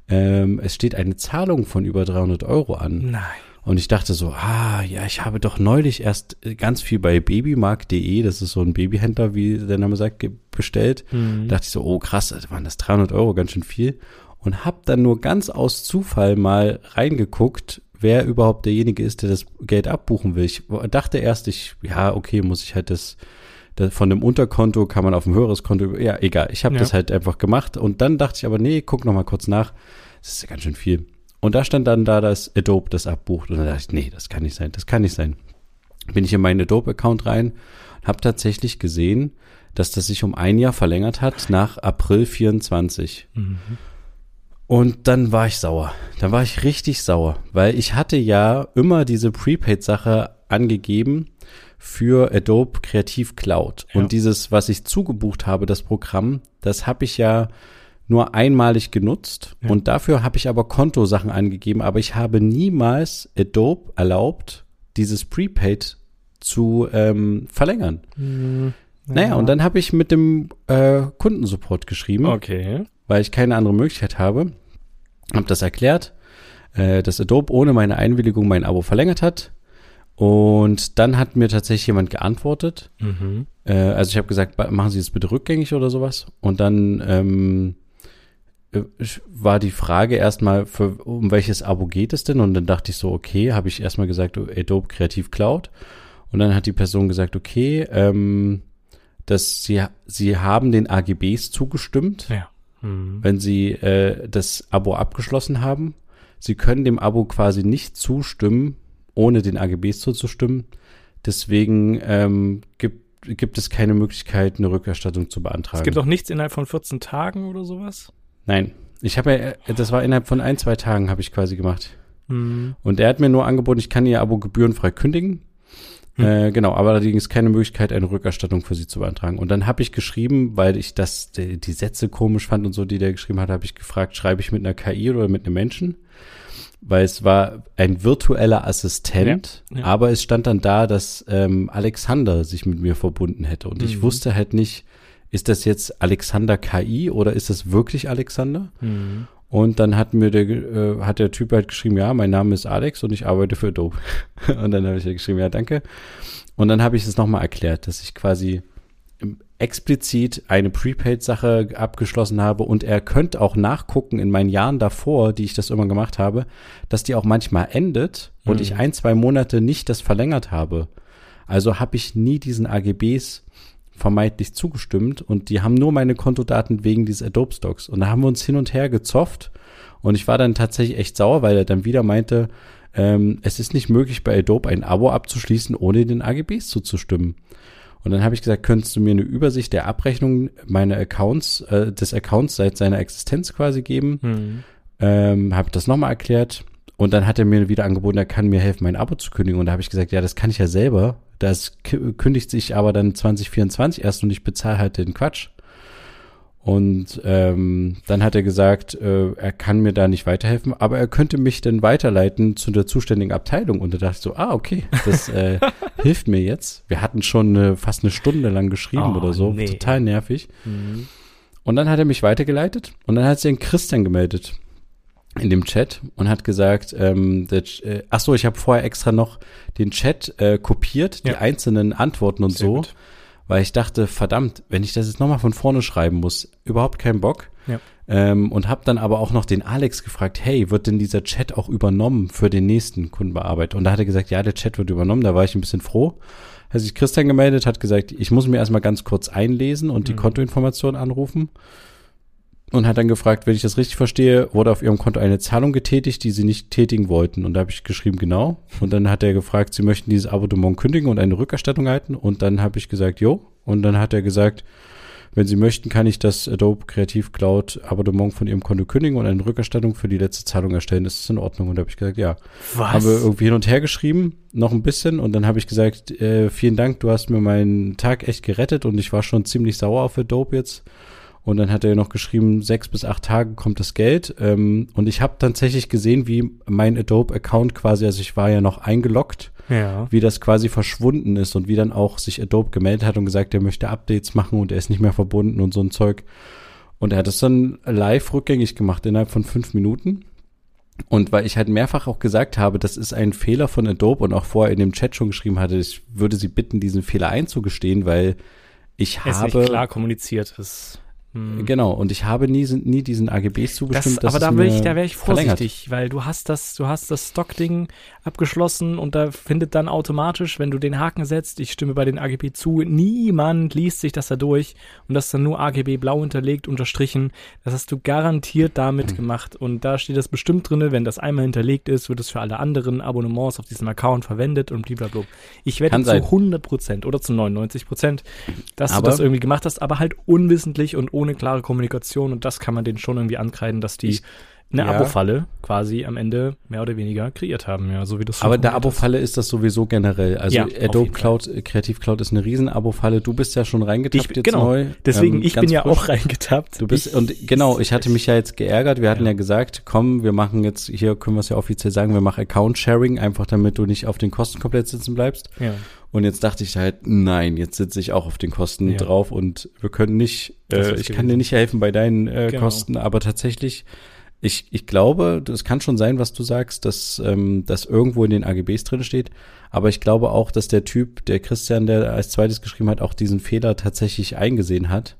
Ähm, es steht eine Zahlung von über 300 Euro an. Nein. Und ich dachte so, ah, ja, ich habe doch neulich erst äh, ganz viel bei babymarkt.de, das ist so ein Babyhändler, wie der Name sagt, bestellt. Mhm. dachte ich so, oh krass, das waren das 300 Euro, ganz schön viel. Und hab dann nur ganz aus Zufall mal reingeguckt, wer überhaupt derjenige ist, der das Geld abbuchen will. Ich dachte erst, ich, ja, okay, muss ich halt das von dem Unterkonto kann man auf ein höheres Konto, ja, egal. Ich habe Ja. das halt einfach gemacht und dann dachte ich aber, nee, guck noch mal kurz nach. Das ist ja ganz schön viel. Und da stand dann da, dass Adobe das abbucht. Und dann dachte ich, nee, das kann nicht sein, das kann nicht sein. Bin ich in meinen Adobe-Account rein, habe tatsächlich gesehen, dass das sich um ein Jahr verlängert hat nach April 24. Mhm. Und dann war ich sauer. Dann war ich richtig sauer, weil ich hatte ja immer diese Prepaid-Sache angegeben für Adobe Creative Cloud. Ja. Und dieses, was ich zugebucht habe, das Programm, das habe ich ja nur einmalig genutzt. Ja. Und dafür habe ich aber Kontosachen angegeben, aber ich habe niemals Adobe erlaubt, dieses Prepaid zu ähm, verlängern. Mhm. Naja, und dann habe ich mit dem äh, Kundensupport geschrieben Okay. weil ich keine andere Möglichkeit habe. Habe das erklärt. äh, dass Adobe ohne meine Einwilligung mein Abo verlängert hat. Und dann hat mir tatsächlich jemand geantwortet. Mhm. Äh, also ich habe gesagt, machen Sie es bitte rückgängig oder sowas. Und dann ähm, äh, war die Frage erstmal, für, um welches Abo geht es denn? Und dann dachte ich so, okay, habe ich erstmal gesagt, Adobe Creative Cloud. Und dann hat die Person gesagt, okay, ähm, dass sie, sie haben den AGBs zugestimmt, Ja. Mhm. wenn sie äh, das Abo abgeschlossen haben. Sie können dem Abo quasi nicht zustimmen, ohne den AGBs zuzustimmen. Deswegen ähm, gibt, gibt es keine Möglichkeit, eine Rückerstattung zu beantragen. Es gibt auch nichts innerhalb von 14 Tagen oder sowas? Nein, ich habe ja, äh, das war innerhalb von ein, zwei Tagen habe ich quasi gemacht. Mhm. Und er hat mir nur angeboten, ich kann ihr Abo gebührenfrei kündigen. Hm. Äh, genau, aber allerdings keine Möglichkeit, eine Rückerstattung für sie zu beantragen. Und dann habe ich geschrieben, weil ich das, die, die Sätze komisch fand und so, die der geschrieben hat, habe ich gefragt, schreibe ich mit einer KI oder mit einem Menschen? Weil es war ein virtueller Assistent, Ja, ja. aber es stand dann da, dass ähm, Alexander sich mit mir verbunden hätte. Und ich Mhm. wusste halt nicht, ist das jetzt Alexander KI oder ist das wirklich Alexander? Mhm. Und dann hat mir der, äh, hat der Typ halt geschrieben, ja, mein Name ist Alex und ich arbeite für Adobe. und dann habe ich halt geschrieben, ja, danke. Und dann habe ich es nochmal erklärt, dass ich quasi explizit eine Prepaid-Sache abgeschlossen habe und er könnte auch nachgucken in meinen Jahren davor, die ich das immer gemacht habe, dass die auch manchmal endet und Mhm. ich ein, zwei Monate nicht das verlängert habe. Also habe ich nie diesen AGBs vermeintlich zugestimmt und die haben nur meine Kontodaten wegen dieses Adobe Stocks. Und da haben wir uns hin und her gezofft und ich war dann tatsächlich echt sauer, weil er dann wieder meinte, ähm, es ist nicht möglich bei Adobe ein Abo abzuschließen, ohne den AGBs zuzustimmen. Und dann habe ich gesagt, könntest du mir eine Übersicht der Abrechnung meiner Accounts, äh, des Accounts seit seiner Existenz quasi geben? Mhm. ähm, habe das nochmal erklärt und dann hat er mir wieder angeboten, er kann mir helfen, mein Abo zu kündigen. Und da habe ich gesagt, ja, das kann ich ja selber. Das kündigt sich aber dann 2024 erst und ich bezahle halt den Quatsch. Und ähm, dann hat er gesagt, äh, er kann mir da nicht weiterhelfen, aber er könnte mich dann weiterleiten zu der zuständigen Abteilung. Und da dachte ich so, ah, okay, das äh, hilft mir jetzt. Wir hatten schon äh, fast eine Stunde lang geschrieben Oh, oder so, nee. total nervig. Mhm. Und dann hat er mich weitergeleitet und dann hat sich ein Christian gemeldet in dem Chat und hat gesagt, ähm, der, äh, ach so, ich habe vorher extra noch den Chat äh, kopiert, die Ja. einzelnen Antworten und Sehr so, gut. Weil ich dachte, verdammt, wenn ich das jetzt nochmal von vorne schreiben muss, überhaupt keinen Bock. Ja. Ähm, und habe dann aber auch noch den Alex gefragt, hey, wird denn dieser Chat auch übernommen für den nächsten Kundenbearbeitung? Und da hat er gesagt, ja, der Chat wird übernommen, da war ich ein bisschen froh. Hat sich Christian gemeldet, hat gesagt, ich muss mir erstmal ganz kurz einlesen und die Mhm. Kontoinformation anrufen. Und hat dann gefragt, wenn ich das richtig verstehe, wurde auf ihrem Konto eine Zahlung getätigt, die sie nicht tätigen wollten. Und da habe ich geschrieben, genau. Und dann hat er gefragt, sie möchten dieses Abonnement kündigen und eine Rückerstattung erhalten. Und dann habe ich gesagt, jo. Und dann hat er gesagt, wenn Sie möchten, kann ich das Adobe Creative Cloud Abonnement von Ihrem Konto kündigen und eine Rückerstattung für die letzte Zahlung erstellen. Ist das in Ordnung? Und da habe ich gesagt, ja. Was? Haben wir irgendwie hin und her geschrieben, noch ein bisschen. Und dann habe ich gesagt, äh, vielen Dank, du hast mir meinen Tag echt gerettet und ich war schon ziemlich sauer auf Adobe jetzt. Und dann hat er noch geschrieben, sechs bis acht Tage kommt das Geld. Ähm, und ich habe tatsächlich gesehen, wie mein Adobe-Account quasi, also ich war ja noch eingeloggt, ja. wie das quasi verschwunden ist und wie dann auch sich Adobe gemeldet hat und gesagt, er möchte Updates machen und er ist nicht mehr verbunden und so ein Zeug. Und er hat es dann live rückgängig gemacht innerhalb von fünf Minuten. Und weil ich halt mehrfach auch gesagt habe, das ist ein Fehler von Adobe und auch vorher in dem Chat schon geschrieben hatte, ich würde sie bitten, diesen Fehler einzugestehen, weil ich ist habe nicht klar kommuniziert. Das, hm. genau und ich habe nie nie diesen AGBs zugestimmt. Das, dass aber da wäre mir ich, da wäre ich verlängert. vorsichtig, weil du hast das, du hast das Stock-Ding abgeschlossen und da findet dann automatisch, wenn du den Haken setzt, ich stimme bei den AGB zu, niemand liest sich das da durch und das ist dann nur AGB blau hinterlegt, unterstrichen. Das hast du garantiert damit Mhm. gemacht und da steht das bestimmt drinne, wenn das einmal hinterlegt ist, wird es für alle anderen Abonnements auf diesem Account verwendet und blablabla. Ich wette Kann zu sein. 100 Prozent oder zu 99 Prozent, dass Aber- du das irgendwie gemacht hast, aber halt unwissentlich und ohne klare Kommunikation und das kann man denen schon irgendwie ankreiden, dass die Ich- eine ja. Abo-Falle quasi am Ende mehr oder weniger kreiert haben, ja, so wie das Aber der. Abo-Falle ist das sowieso generell. Also Ja, Adobe Cloud, äh, Creative Cloud ist eine riesen Abo-Falle. Du bist ja schon reingetappt Ich- jetzt genau. neu. Deswegen, Ähm, ich bin ja frisch. auch reingetappt. Du bist, ich, und genau, ich hatte mich ja jetzt geärgert. Wir hatten Ja. ja. gesagt, komm, wir machen jetzt, hier können wir es ja offiziell sagen, wir machen Account-Sharing, einfach damit du nicht auf den Kosten komplett sitzen bleibst. Ja. Und jetzt dachte ich halt, nein, jetzt sitze ich auch auf den Kosten Ja. drauf und wir können nicht, äh, ich kann gewesen. dir nicht helfen bei deinen äh, Genau. Kosten, aber tatsächlich Ich, ich glaube, das kann schon sein, was du sagst, dass ähm, das irgendwo in den AGBs drin steht. Aber ich glaube auch, dass der Typ, der Christian, der als zweites geschrieben hat, auch diesen Fehler tatsächlich eingesehen hat.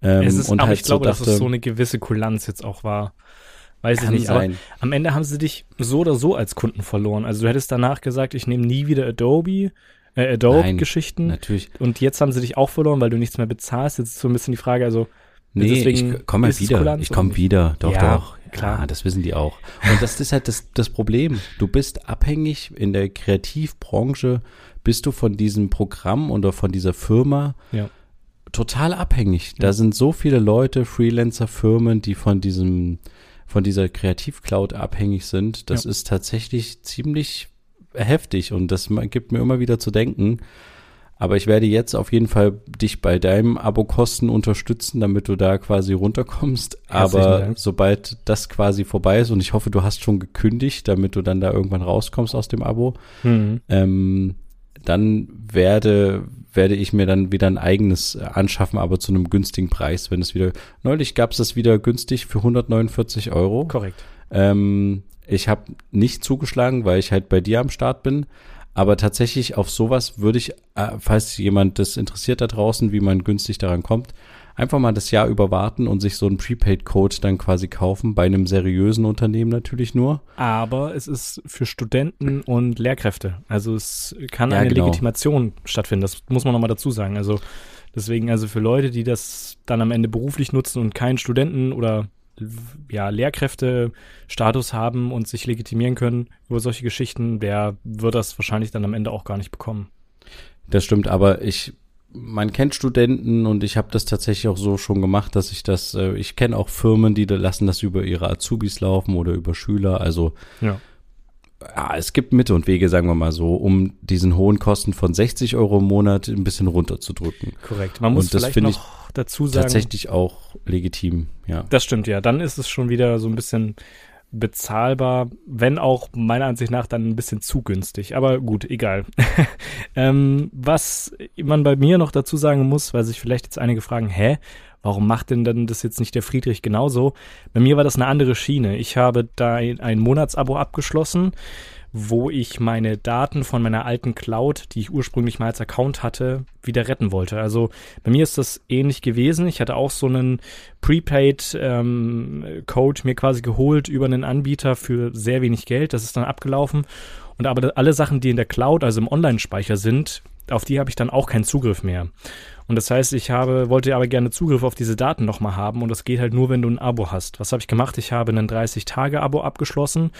Ähm, es ist, und aber halt ich glaube, so dachte, dass es so eine gewisse Kulanz jetzt auch war. Weiß ich nicht. Sein. Aber am Ende haben sie dich so oder so als Kunden verloren. Also du hättest danach gesagt, ich nehme nie wieder Adobe, äh, Adobe-Geschichten. Natürlich. Und jetzt haben sie dich auch verloren, weil du nichts mehr bezahlst. Jetzt ist so ein bisschen die Frage, also Nee, ich komme ja wieder. Ich komme wieder. Doch, ja, doch. Klar, ja, das wissen die auch. Und das ist halt das, das Problem. Du bist abhängig in der Kreativbranche, bist du von diesem Programm oder von dieser Firma ja. total abhängig. Da sind so viele Leute, Freelancer, Firmen, die von diesem, von dieser Kreativcloud abhängig sind. Das ja. ist tatsächlich ziemlich heftig und das gibt mir immer wieder zu denken. Aber ich werde jetzt auf jeden Fall dich bei deinem Abokosten unterstützen, damit du da quasi runterkommst. Aber sobald das quasi vorbei ist und ich hoffe, du hast schon gekündigt, damit du dann da irgendwann rauskommst aus dem Abo, mhm. ähm, dann werde, werde ich mir dann wieder ein eigenes anschaffen, aber zu einem günstigen Preis, wenn es wieder, neulich gab es das wieder günstig für 149 Euro. Korrekt. Ähm, ich habe nicht zugeschlagen, weil ich halt bei dir am Start bin. Aber tatsächlich auf sowas würde ich, äh, falls jemand das interessiert da draußen, wie man günstig daran kommt, einfach mal das Jahr über warten und sich so einen Prepaid-Code dann quasi kaufen, bei einem seriösen Unternehmen natürlich nur. Aber es ist für Studenten und Lehrkräfte. Also es kann ja, eine genau. Legitimation stattfinden, das muss man nochmal dazu sagen. Also deswegen, also für Leute, die das dann am Ende beruflich nutzen und keinen Studenten oder ja, Lehrkräfte-Status haben und sich legitimieren können über solche Geschichten, der wird das wahrscheinlich dann am Ende auch gar nicht bekommen. Das stimmt, aber ich, man kennt Studenten und ich habe das tatsächlich auch so schon gemacht, dass ich das, äh, ich kenne auch Firmen, die lassen das über ihre Azubis laufen oder über Schüler, also ja. ja. es gibt Mitte und Wege, sagen wir mal so, um diesen hohen Kosten von 60 Euro im Monat ein bisschen runterzudrücken. Korrekt. Man muss und das vielleicht noch ich, dazu sagen. Tatsächlich auch legitim, ja. Das stimmt, ja. Dann ist es schon wieder so ein bisschen bezahlbar, wenn auch meiner Ansicht nach dann ein bisschen zu günstig. Aber gut, egal. ähm, was man bei mir noch dazu sagen muss, weil sich vielleicht jetzt einige fragen, hä, warum macht denn dann das jetzt nicht der Friedrich genauso? Bei mir war das eine andere Schiene. Ich habe da ein Monatsabo abgeschlossen wo ich meine Daten von meiner alten Cloud, die ich ursprünglich mal als Account hatte, wieder retten wollte. Also bei mir ist das ähnlich gewesen. Ich hatte auch so einen Prepaid ähm, mir quasi geholt über einen Anbieter für sehr wenig Geld. Das ist dann abgelaufen. Und aber alle Sachen, die in der Cloud, also im Online-Speicher sind, auf die habe ich dann auch keinen Zugriff mehr. Und das heißt, ich habe, wollte aber gerne Zugriff auf diese Daten nochmal haben und das geht halt nur, wenn du ein Abo hast. Was habe ich gemacht? Ich habe ein 30-Tage-Abo abgeschlossen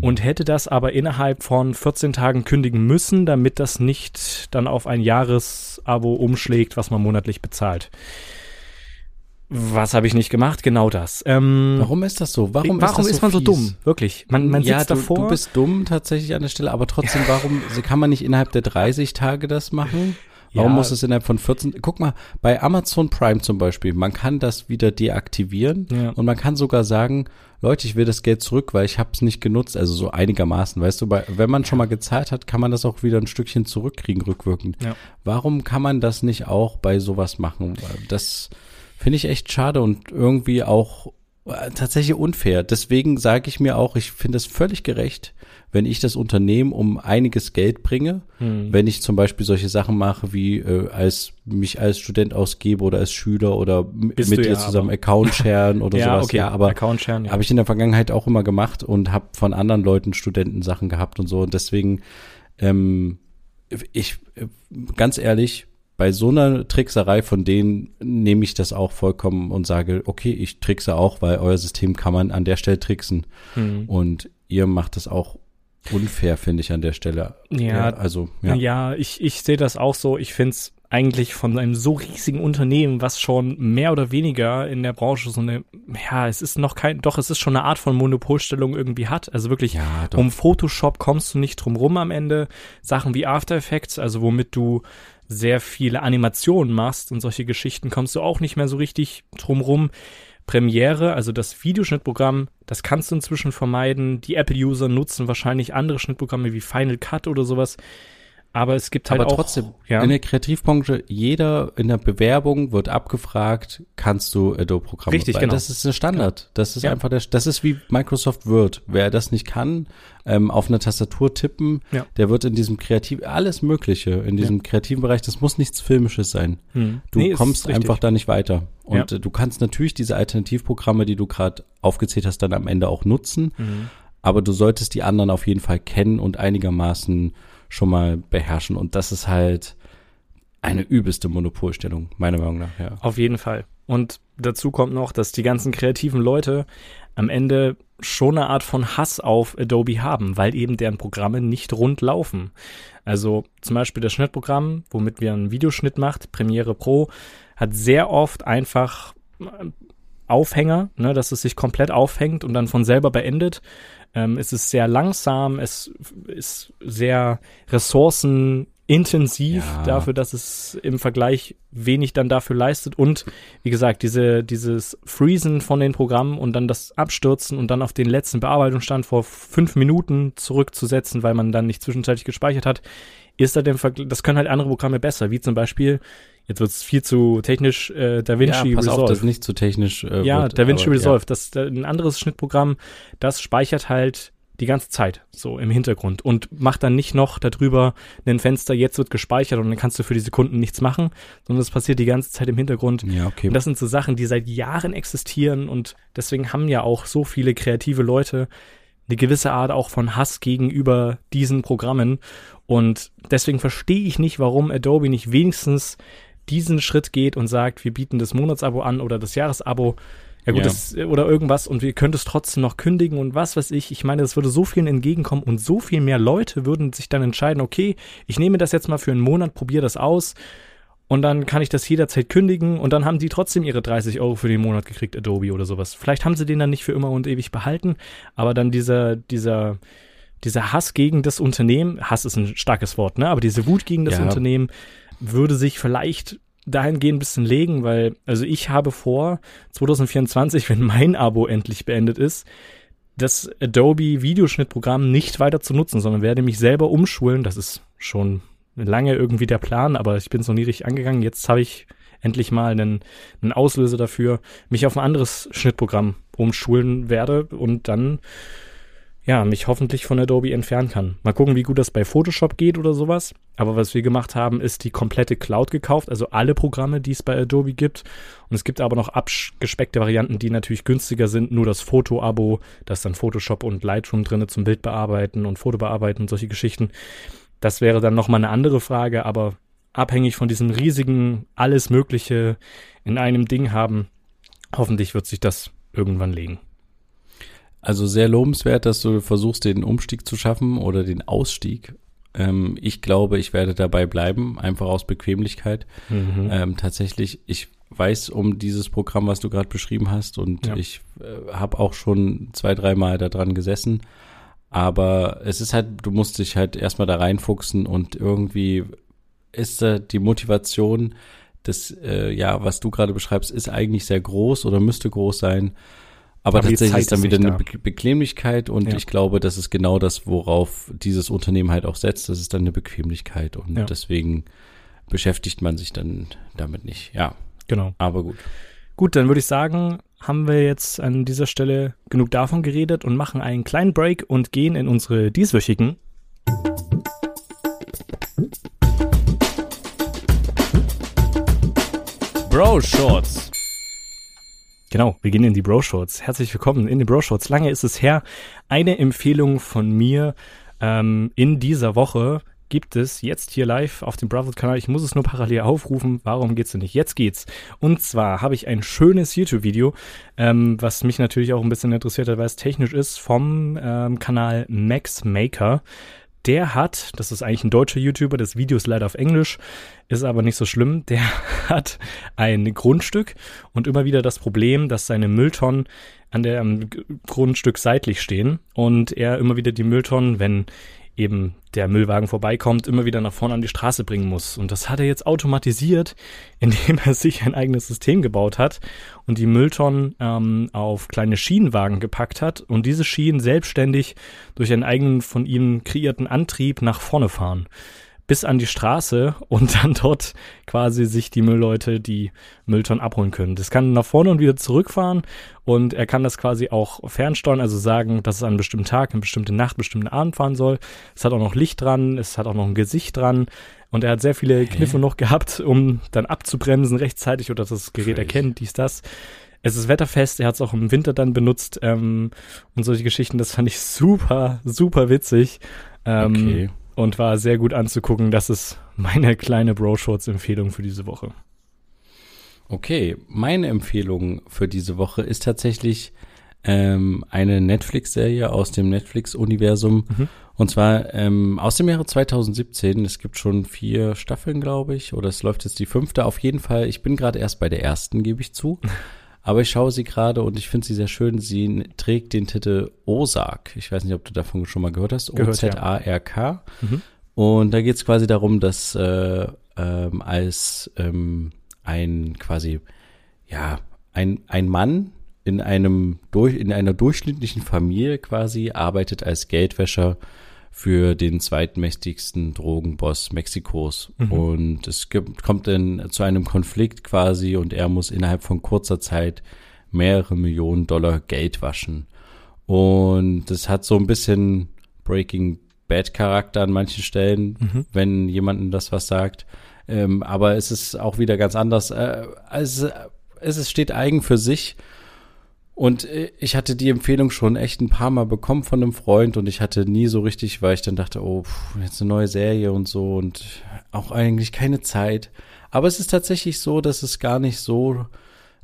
und hätte das aber innerhalb von 14 Tagen kündigen müssen, damit das nicht dann auf ein Jahresabo umschlägt, was man monatlich bezahlt. Was habe ich nicht gemacht? Genau das. Ähm, warum ist das so? Warum, warum ist, ist so man fies? so dumm? Wirklich. Man, man ja, sitzt du, davor. Du bist dumm tatsächlich an der Stelle, aber trotzdem, warum kann man nicht innerhalb der 30 Tage das machen? Warum ja. muss es innerhalb von 14? Guck mal, bei Amazon Prime zum Beispiel, man kann das wieder deaktivieren ja. und man kann sogar sagen, Leute, ich will das Geld zurück, weil ich habe es nicht genutzt, also so einigermaßen, weißt du, bei, wenn man schon mal gezahlt hat, kann man das auch wieder ein Stückchen zurückkriegen, rückwirkend. Ja. Warum kann man das nicht auch bei sowas machen? Das finde ich echt schade und irgendwie auch äh, tatsächlich unfair. Deswegen sage ich mir auch, ich finde es völlig gerecht, wenn ich das Unternehmen um einiges Geld bringe, hm. wenn ich zum Beispiel solche Sachen mache, wie äh, als mich als Student ausgebe oder als Schüler oder Bist mit dir ja, zusammen Account sharen oder ja, sowas. Okay. Ja, aber ja. habe ich in der Vergangenheit auch immer gemacht und habe von anderen Leuten Studenten Sachen gehabt und so. Und deswegen, ähm, ich ganz ehrlich, bei so einer Trickserei von denen nehme ich das auch vollkommen und sage, okay, ich trickse auch, weil euer System kann man an der Stelle tricksen. Hm. Und ihr macht das auch unfair, finde ich an der Stelle. Ja, ja also ja, ja ich, ich sehe das auch so. Ich finde es eigentlich von einem so riesigen Unternehmen, was schon mehr oder weniger in der Branche so eine, ja, es ist noch kein, doch, es ist schon eine Art von Monopolstellung irgendwie hat. Also wirklich, ja, um Photoshop kommst du nicht drum rum am Ende. Sachen wie After Effects, also womit du sehr viele Animationen machst und solche Geschichten kommst du auch nicht mehr so richtig drum rum. Premiere, also das Videoschnittprogramm, das kannst du inzwischen vermeiden. Die Apple-User nutzen wahrscheinlich andere Schnittprogramme wie Final Cut oder sowas. Aber es gibt halt Aber auch, trotzdem, ja, in der Kreativbranche, jeder in der Bewerbung wird abgefragt, kannst du Adobe-Programme? Richtig, genau. Das ist der Standard. Das ist Ja. einfach der, das ist wie Microsoft Word. Wer das nicht kann, ähm, auf einer Tastatur tippen, Ja. der wird in diesem kreativ, alles Mögliche, in diesem kreativen Bereich, das muss nichts Filmisches sein. hm. Du Nee, kommst einfach da nicht weiter. Und Ja. äh, du kannst natürlich diese Alternativprogramme, die du gerade aufgezählt hast, dann am Ende auch nutzen. Mhm. Aber du solltest die anderen auf jeden Fall kennen und einigermaßen schon mal beherrschen. Und das ist halt eine übelste Monopolstellung, meiner Meinung nach, ja. Auf jeden Fall. Und dazu kommt noch, dass die ganzen kreativen Leute am Ende schon eine Art von Hass auf Adobe haben, weil eben deren Programme nicht rund laufen. Also zum Beispiel das Schnittprogramm, womit wir einen Videoschnitt macht, Premiere Pro, hat sehr oft einfach Aufhänger, ne, dass es sich komplett aufhängt und dann von selber beendet. Ähm, es ist sehr langsam, es ist sehr ressourcenintensiv Ja. dafür, dass es im Vergleich wenig dann dafür leistet und wie gesagt, diese, dieses Freezen von den Programmen und dann das Abstürzen und dann auf den letzten Bearbeitungsstand vor fünf Minuten zurückzusetzen, weil man dann nicht zwischenzeitlich gespeichert hat, ist da dem Vergleich, das können halt andere Programme besser, wie zum Beispiel, jetzt wird es viel zu technisch, äh, DaVinci ja, pass Resolve. auf, das nicht zu technisch äh, Ja, wird, DaVinci aber, Resolve, das ist ein anderes Schnittprogramm, das speichert halt die ganze Zeit so im Hintergrund und macht dann nicht noch darüber ein Fenster, jetzt wird gespeichert und dann kannst du für die Sekunden nichts machen, sondern es passiert die ganze Zeit im Hintergrund. Ja, ja okay. Und das sind so Sachen, die seit Jahren existieren und deswegen haben ja auch so viele kreative Leute eine gewisse Art auch von Hass gegenüber diesen Programmen und deswegen verstehe ich nicht, warum Adobe nicht wenigstens diesen Schritt geht und sagt, wir bieten das Monatsabo an oder das Jahresabo. Ja gut, Ja. Das, oder irgendwas und wir können es trotzdem noch kündigen und was weiß ich. Ich meine, das würde so vielen entgegenkommen und so viel mehr Leute würden sich dann entscheiden, okay, ich nehme das jetzt mal für einen Monat, probiere das aus und dann kann ich das jederzeit kündigen und dann haben die trotzdem ihre 30 Euro für den Monat gekriegt, Adobe oder sowas. Vielleicht haben sie den dann nicht für immer und ewig behalten, aber dann dieser, dieser, dieser Hass gegen das Unternehmen, Hass ist ein starkes Wort, ne? Aber diese Wut gegen das Ja. Unternehmen würde sich vielleicht dahingehend ein bisschen legen, weil, also ich habe vor, 2024, wenn mein Abo endlich beendet ist, das Adobe Videoschnittprogramm nicht weiter zu nutzen, sondern werde mich selber umschulen. Das ist schon lange irgendwie der Plan, aber ich bin es noch nie richtig angegangen. Jetzt habe ich endlich mal einen, einen Auslöser dafür, mich auf ein anderes Schnittprogramm umschulen werde und dann ja, mich hoffentlich von Adobe entfernen kann. Mal gucken, wie gut das bei Photoshop geht oder sowas. Aber was wir gemacht haben, ist die komplette Cloud gekauft, also alle Programme, die es bei Adobe gibt. Und es gibt aber noch abgespeckte Varianten, die natürlich günstiger sind. Nur das Foto-Abo, das dann Photoshop und Lightroom drinne zum Bild bearbeiten und Foto bearbeiten und solche Geschichten. Das wäre dann nochmal eine andere Frage, aber abhängig von diesem riesigen alles Mögliche in einem Ding haben, hoffentlich wird sich das irgendwann legen. Also sehr lobenswert, dass du versuchst, den Umstieg zu schaffen oder den Ausstieg. Ähm, ich glaube, ich werde dabei bleiben, einfach aus Bequemlichkeit. Mhm. Ähm, tatsächlich, ich weiß um dieses Programm, was du gerade beschrieben hast und Ja. ich äh, habe auch schon zwei, dreimal da dran gesessen. Aber es ist halt, du musst dich halt erstmal da reinfuchsen und irgendwie ist da die Motivation, das, äh, ja, was du gerade beschreibst, ist eigentlich sehr groß oder müsste groß sein. Aber, Aber tatsächlich ist dann wieder nicht eine da. Be Bequemlichkeit und Ja. ich glaube, das ist genau das, worauf dieses Unternehmen halt auch setzt. Das ist dann eine Bequemlichkeit und Ja. deswegen beschäftigt man sich dann damit nicht. Ja, Genau. aber gut. Gut, dann würde ich sagen, haben wir jetzt an dieser Stelle genug davon geredet und machen einen kleinen Break und gehen in unsere dieswöchigen Bro Shorts. Genau, wir gehen in die Bro Shorts. Herzlich willkommen in den Bro Shorts. Lange ist es her. Eine Empfehlung von mir ähm, in dieser Woche gibt es jetzt hier live auf dem Bravo-Kanal. Ich muss es nur parallel aufrufen. Warum geht's denn nicht? Jetzt geht's. Und zwar habe ich ein schönes YouTube-Video, ähm, was mich natürlich auch ein bisschen interessiert hat, weil es technisch ist, vom ähm, Kanal Max Maker. Der hat, das ist eigentlich ein deutscher YouTuber, das Video ist leider auf Englisch, ist aber nicht so schlimm. Der hat ein Grundstück und immer wieder das Problem, dass seine Mülltonnen an dem Grundstück seitlich stehen und er immer wieder die Mülltonnen, wenn eben der Müllwagen vorbeikommt, immer wieder nach vorne an die Straße bringen muss. Und das hat er jetzt automatisiert, indem er sich ein eigenes System gebaut hat und die Mülltonnen ähm, auf kleine Schienenwagen gepackt hat und diese Schienen selbstständig durch einen eigenen von ihm kreierten Antrieb nach vorne fahren. Bis an die Straße und dann dort quasi sich die Müllleute die Mülltonnen abholen können. Das kann nach vorne und wieder zurückfahren und er kann das quasi auch fernsteuern, also sagen, dass es an einem bestimmten Tag, eine bestimmte Nacht, einen bestimmten Abend fahren soll. Es hat auch noch Licht dran, es hat auch noch ein Gesicht dran und er hat sehr viele Kniffe noch gehabt, um dann abzubremsen rechtzeitig oder das Gerät Crazy. erkennt, dies, das. Es ist wetterfest, er hat es auch im Winter dann benutzt ähm, und solche Geschichten, das fand ich super, super witzig. Ähm, okay. Und war sehr gut anzugucken. Das ist meine kleine Bro-Shorts-Empfehlung für diese Woche. Okay, meine Empfehlung für diese Woche ist tatsächlich ähm, eine Netflix-Serie aus dem Netflix-Universum. Mhm. Und zwar ähm, aus dem Jahre 2017. Es gibt schon vier Staffeln, glaube ich. Oder es läuft jetzt die fünfte. Auf jeden Fall, ich bin gerade erst bei der ersten, gebe ich zu. Aber ich schaue sie gerade und ich finde sie sehr schön. Sie trägt den Titel Ozark. Ich weiß nicht, ob du davon schon mal gehört hast. O-Z-A-R-K. Mhm. Und da geht es quasi darum, dass äh, ähm, als ähm, ein quasi, ja, ein, ein Mann in einem durch, in einer durchschnittlichen Familie quasi arbeitet als Geldwäscher für den zweitmächtigsten Drogenboss Mexikos. Mhm. Und es gibt, kommt dann zu einem Konflikt quasi und er muss innerhalb von kurzer Zeit mehrere Millionen Dollar Geld waschen. Und das hat so ein bisschen Breaking Bad Charakter an manchen Stellen, mhm. wenn jemandem das was sagt. Ähm, aber es ist auch wieder ganz anders. Äh, also, es steht eigen für sich und äh, ich hatte die Empfehlung schon echt ein paar Mal bekommen von einem Freund und ich hatte nie so richtig, weil ich dann dachte, oh, pff, jetzt eine neue Serie und so und auch eigentlich keine Zeit. Aber es ist tatsächlich so, dass es gar nicht so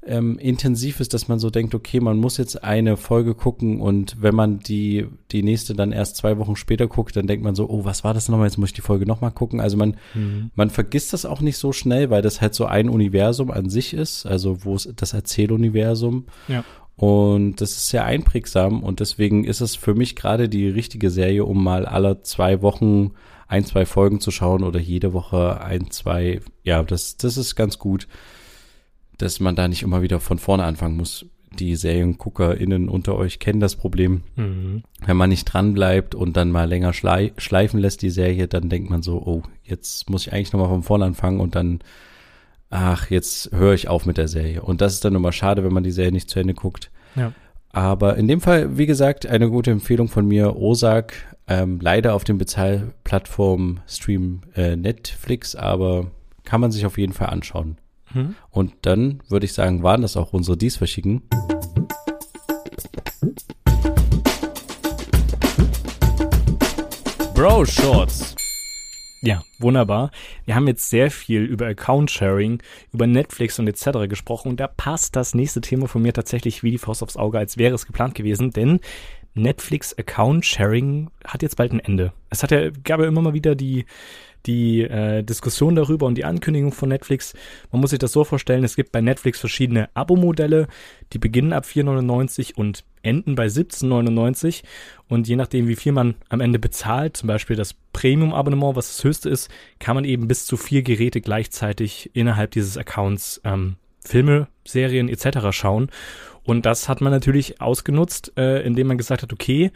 ähm, intensiv ist, dass man so denkt, okay, man muss jetzt eine Folge gucken und wenn man die, die nächste dann erst zwei Wochen später guckt, dann denkt man so, oh, was war das nochmal? Jetzt muss ich die Folge nochmal gucken. Also man, mhm. man vergisst das auch nicht so schnell, weil das halt so ein Universum an sich ist, also wo es das Erzähluniversum. Ja. Und das ist sehr einprägsam und deswegen ist es für mich gerade die richtige Serie, um mal alle zwei Wochen ein, zwei Folgen zu schauen oder jede Woche ein, zwei. Ja, das, das ist ganz gut, dass man da nicht immer wieder von vorne anfangen muss. Die SerienguckerInnen unter euch kennen das Problem. Mhm. Wenn man nicht dran bleibt und dann mal länger schleifen lässt, die Serie, dann denkt man so, oh, jetzt muss ich eigentlich nochmal von vorne anfangen und dann ach, jetzt höre ich auf mit der Serie. Und das ist dann immer schade, wenn man die Serie nicht zu Ende guckt. Ja. Aber in dem Fall, wie gesagt, eine gute Empfehlung von mir, Osak, ähm, leider auf den Bezahlplattformen Stream äh, Netflix, aber kann man sich auf jeden Fall anschauen. Hm. Und dann würde ich sagen, waren das auch unsere Dies verschicken. Bro Shorts. Ja, wunderbar. Wir haben jetzt sehr viel über Account-Sharing, über Netflix und etc. gesprochen und da passt das nächste Thema von mir tatsächlich wie die Faust aufs Auge, als wäre es geplant gewesen, denn Netflix Account Sharing hat jetzt bald ein Ende. Es hat ja, gab ja immer mal wieder die die äh, Diskussion darüber und die Ankündigung von Netflix. Man muss sich das so vorstellen, es gibt bei Netflix verschiedene Abo-Modelle, die beginnen ab 4,99 und enden bei 17,99 und je nachdem, wie viel man am Ende bezahlt, zum Beispiel das Premium-Abonnement, was das höchste ist, kann man eben bis zu vier Geräte gleichzeitig innerhalb dieses Accounts ähm, Filme, Serien etc. schauen. Und das hat man natürlich ausgenutzt, äh, indem man gesagt hat, okay,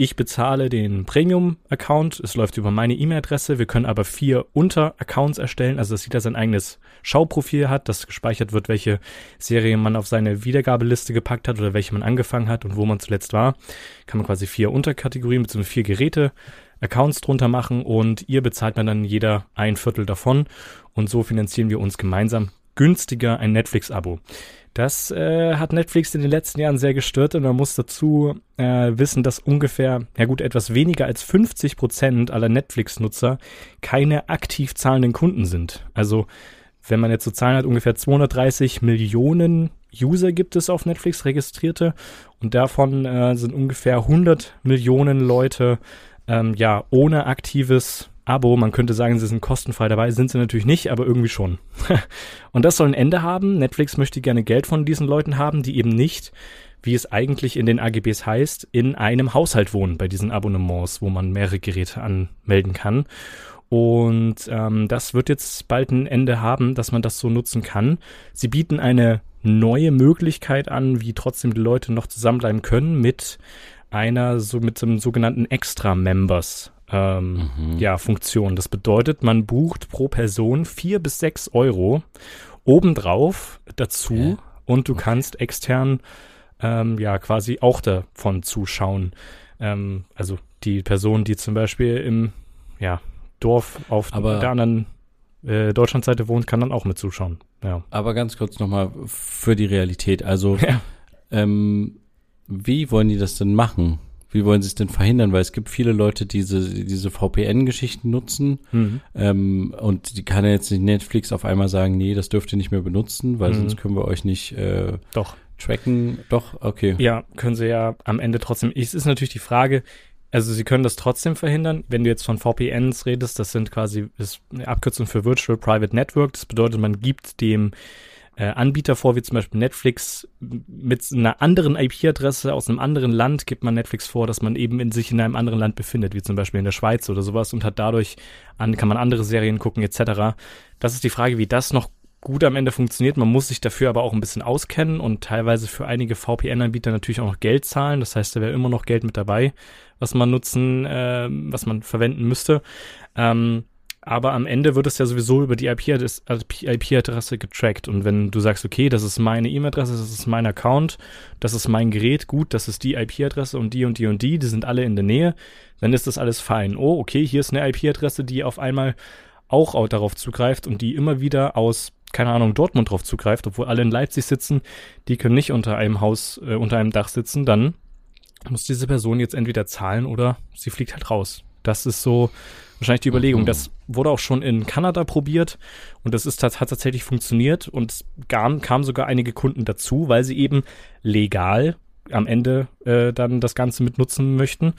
ich bezahle den Premium-Account, es läuft über meine E-Mail-Adresse, wir können aber vier Unter-Accounts erstellen, also dass jeder sein eigenes Schauprofil hat, das gespeichert wird, welche Serie man auf seine Wiedergabeliste gepackt hat oder welche man angefangen hat und wo man zuletzt war. Kann man quasi vier Unterkategorien bzw. vier Geräte Accounts drunter machen und ihr bezahlt man dann jeder ein Viertel davon und so finanzieren wir uns gemeinsam günstiger ein Netflix-Abo. Das äh, hat Netflix in den letzten Jahren sehr gestört und man muss dazu äh, wissen, dass ungefähr, ja gut, etwas weniger als 50 Prozent aller Netflix-Nutzer keine aktiv zahlenden Kunden sind. Also wenn man jetzt so Zahlen hat, ungefähr 230 Millionen User gibt es auf Netflix registrierte und davon äh, sind ungefähr 100 Millionen Leute ähm, ja ohne aktives Abo. Man könnte sagen, sie sind kostenfrei dabei, sind sie natürlich nicht, aber irgendwie schon. und das soll ein Ende haben. Netflix möchte gerne Geld von diesen Leuten haben, die eben nicht, wie es eigentlich in den AGBs heißt, in einem Haushalt wohnen bei diesen Abonnements, wo man mehrere Geräte anmelden kann. Und ähm, das wird jetzt bald ein Ende haben, dass man das so nutzen kann. Sie bieten eine neue Möglichkeit an, wie trotzdem die Leute noch zusammenbleiben können mit einer so mit einem sogenannten Extra Members ähm, mhm. ja, Funktion. Das bedeutet, man bucht pro Person vier bis sechs Euro obendrauf dazu ja. und du okay. kannst extern ähm, ja quasi auch davon zuschauen. Ähm, also die Person, die zum Beispiel im ja, Dorf auf Aber der anderen äh, Deutschlandseite wohnt, kann dann auch mit zuschauen. Ja. Aber ganz kurz nochmal für die Realität. Also ja. ähm, wie wollen die das denn machen? Wie wollen sie es denn verhindern? Weil es gibt viele Leute, die diese, diese VPN-Geschichten nutzen. Mhm. Ähm, und die kann ja jetzt nicht Netflix auf einmal sagen, nee, das dürft ihr nicht mehr benutzen, weil mhm. sonst können wir euch nicht äh, Doch. tracken. Doch, okay. Ja, können sie ja am Ende trotzdem. Es ist natürlich die Frage, also sie können das trotzdem verhindern. Wenn du jetzt von VPNs redest, das sind quasi ist eine Abkürzung für Virtual Private Network. Das bedeutet, man gibt dem äh, Anbieter vor, wie zum Beispiel Netflix, mit einer anderen IP-Adresse aus einem anderen Land gibt man Netflix vor, dass man eben in sich in einem anderen Land befindet, wie zum Beispiel in der Schweiz oder sowas und hat dadurch an, kann man andere Serien gucken etc. Das ist die Frage, wie das noch gut am Ende funktioniert. Man muss sich dafür aber auch ein bisschen auskennen und teilweise für einige VPN-Anbieter natürlich auch noch Geld zahlen. Das heißt, da wäre immer noch Geld mit dabei, was man nutzen, äh, was man verwenden müsste. Ähm, aber am Ende wird es ja sowieso über die IP-Adresse getrackt. Und wenn du sagst, okay, das ist meine E-Mail-Adresse, das ist mein Account, das ist mein Gerät, gut, das ist die IP-Adresse und die und die und die, die sind alle in der Nähe, dann ist das alles fein. Oh, okay, hier ist eine IP-Adresse, die auf einmal auch darauf zugreift und die immer wieder aus, keine Ahnung, Dortmund drauf zugreift, obwohl alle in Leipzig sitzen, die können nicht unter einem Haus, äh, unter einem Dach sitzen, dann muss diese Person jetzt entweder zahlen oder sie fliegt halt raus. Das ist so wahrscheinlich die Überlegung. Mhm. Das wurde auch schon in Kanada probiert und das ist, hat tatsächlich funktioniert und es kamen kam sogar einige Kunden dazu, weil sie eben legal am Ende äh, dann das Ganze mit nutzen möchten.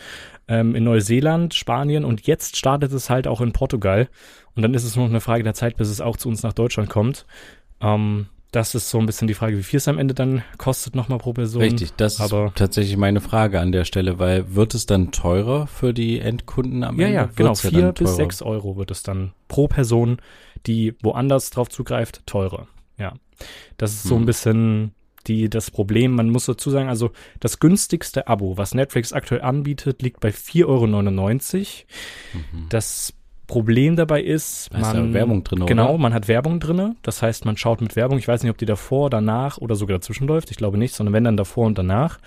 Ähm, in Neuseeland, Spanien und jetzt startet es halt auch in Portugal. Und dann ist es nur noch eine Frage der Zeit, bis es auch zu uns nach Deutschland kommt. Ähm, das ist so ein bisschen die Frage, wie viel es am Ende dann kostet nochmal pro Person. Richtig, das Aber ist tatsächlich meine Frage an der Stelle, weil wird es dann teurer für die Endkunden am ja, Ende? Ja, genau, vier ja bis sechs Euro wird es dann pro Person, die woanders drauf zugreift, teurer. Ja, das ist so hm. ein bisschen die, das Problem. Man muss dazu sagen, also das günstigste Abo, was Netflix aktuell anbietet, liegt bei 4,99 Euro. Mhm. Das Problem dabei ist, da man, ist Werbung drin, genau, oder? man hat Werbung drin. Das heißt, man schaut mit Werbung. Ich weiß nicht, ob die davor, danach oder sogar dazwischen läuft. Ich glaube nicht, sondern wenn dann davor und danach.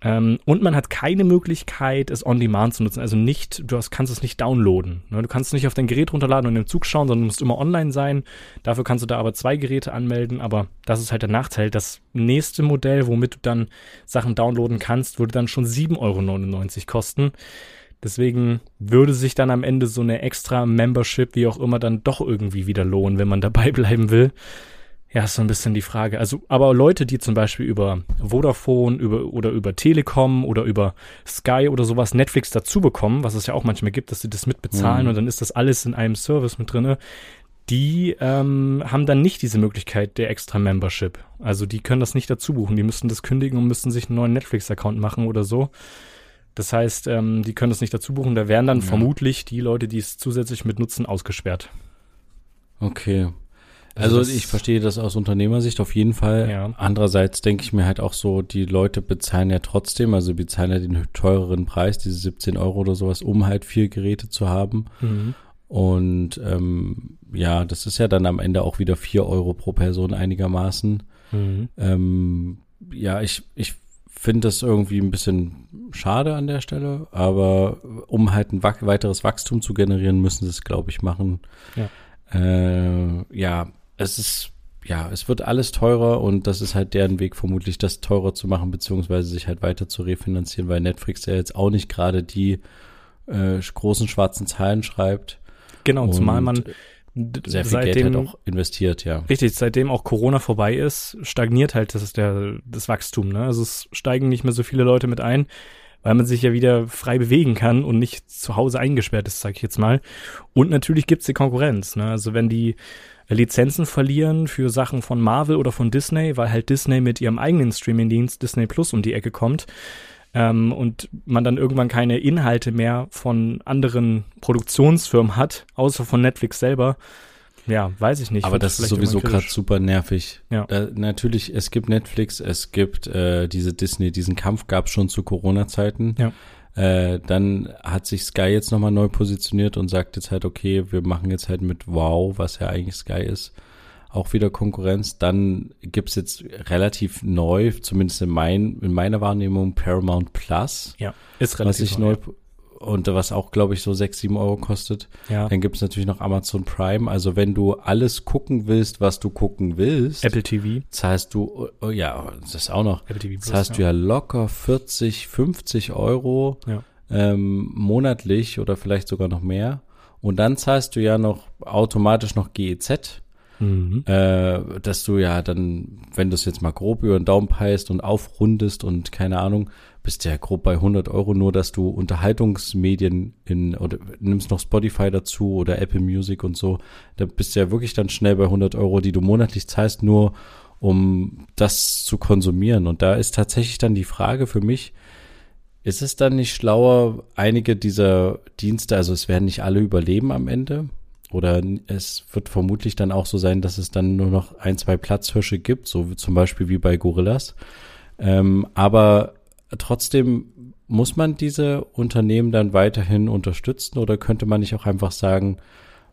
Ähm, und man hat keine Möglichkeit, es on demand zu nutzen. Also nicht, du hast, kannst es nicht downloaden. Ne? Du kannst es nicht auf dein Gerät runterladen und im Zug schauen, sondern du musst immer online sein. Dafür kannst du da aber zwei Geräte anmelden. Aber das ist halt der Nachteil. Das nächste Modell, womit du dann Sachen downloaden kannst, würde dann schon 7,99 Euro kosten. Deswegen würde sich dann am Ende so eine extra Membership, wie auch immer, dann doch irgendwie wieder lohnen, wenn man dabei bleiben will. Ja, ist so ein bisschen die Frage. Also, aber Leute, die zum Beispiel über Vodafone über, oder über Telekom oder über Sky oder sowas Netflix dazu bekommen, was es ja auch manchmal gibt, dass sie das mitbezahlen mhm. und dann ist das alles in einem Service mit drinne, die ähm, haben dann nicht diese Möglichkeit der extra Membership. Also die können das nicht dazu buchen. Die müssten das kündigen und müssten sich einen neuen Netflix-Account machen oder so. Das heißt, ähm, die können das nicht dazu buchen. Da wären dann ja. vermutlich die Leute, die es zusätzlich mit nutzen, ausgesperrt. Okay. Also, also ich verstehe das aus Unternehmersicht auf jeden Fall. Ja. Andererseits denke ich mir halt auch so, die Leute bezahlen ja trotzdem, also bezahlen ja den teureren Preis, diese 17 Euro oder sowas, um halt vier Geräte zu haben. Mhm. Und ähm, ja, das ist ja dann am Ende auch wieder vier Euro pro Person einigermaßen. Mhm. Ähm, ja, ich, ich finde das irgendwie ein bisschen schade an der Stelle, aber um halt ein weiteres Wachstum zu generieren, müssen sie es, glaube ich, machen. Ja. Äh, ja, es ist, ja, es wird alles teurer und das ist halt deren Weg, vermutlich das teurer zu machen, beziehungsweise sich halt weiter zu refinanzieren, weil Netflix ja jetzt auch nicht gerade die äh, großen schwarzen Zahlen schreibt. Genau, zumal man sehr viel seitdem, Geld halt auch investiert, ja. Richtig, seitdem auch Corona vorbei ist, stagniert halt das, ist der, das Wachstum. Ne? Also es steigen nicht mehr so viele Leute mit ein, weil man sich ja wieder frei bewegen kann und nicht zu Hause eingesperrt ist, sag ich jetzt mal. Und natürlich gibt's die Konkurrenz. Ne? Also wenn die Lizenzen verlieren für Sachen von Marvel oder von Disney, weil halt Disney mit ihrem eigenen Streamingdienst Disney Plus um die Ecke kommt, ähm, und man dann irgendwann keine Inhalte mehr von anderen Produktionsfirmen hat, außer von Netflix selber. Ja, weiß ich nicht. Aber das ist sowieso gerade super nervig. Ja. Da, natürlich, es gibt Netflix, es gibt äh, diese Disney, diesen Kampf gab es schon zu Corona-Zeiten. Ja. Äh, dann hat sich Sky jetzt nochmal neu positioniert und sagt jetzt halt, okay, wir machen jetzt halt mit Wow, was ja eigentlich Sky ist, auch wieder Konkurrenz. Dann gibt's jetzt relativ neu, zumindest in, mein, in meiner Wahrnehmung, Paramount Plus. Ja, ist relativ was ich neu, und was auch, glaube ich, so sechs, sieben Euro kostet. Ja. Dann gibt's natürlich noch Amazon Prime. Also wenn du alles gucken willst, was du gucken willst, Apple TV. zahlst du, oh, ja, das ist auch noch, Apple TV Plus, zahlst du ja locker 40, 50 Euro Ja. ähm, monatlich oder vielleicht sogar noch mehr. Und dann zahlst du ja noch automatisch noch GEZ, Mhm. äh, dass du ja dann, wenn du es jetzt mal grob über den Daumen peilst und aufrundest und keine Ahnung, bist ja grob bei 100 Euro, nur dass du Unterhaltungsmedien in, oder nimmst noch Spotify dazu oder Apple Music und so, da bist du ja wirklich dann schnell bei 100 Euro, die du monatlich zahlst, nur um das zu konsumieren. Und da ist tatsächlich dann die Frage für mich, ist es dann nicht schlauer, einige dieser Dienste, also es werden nicht alle überleben am Ende, oder es wird vermutlich dann auch so sein, dass es dann nur noch ein, zwei Platzhirsche gibt, so wie zum Beispiel wie bei Gorillas. Ähm, aber trotzdem muss man diese Unternehmen dann weiterhin unterstützen oder könnte man nicht auch einfach sagen,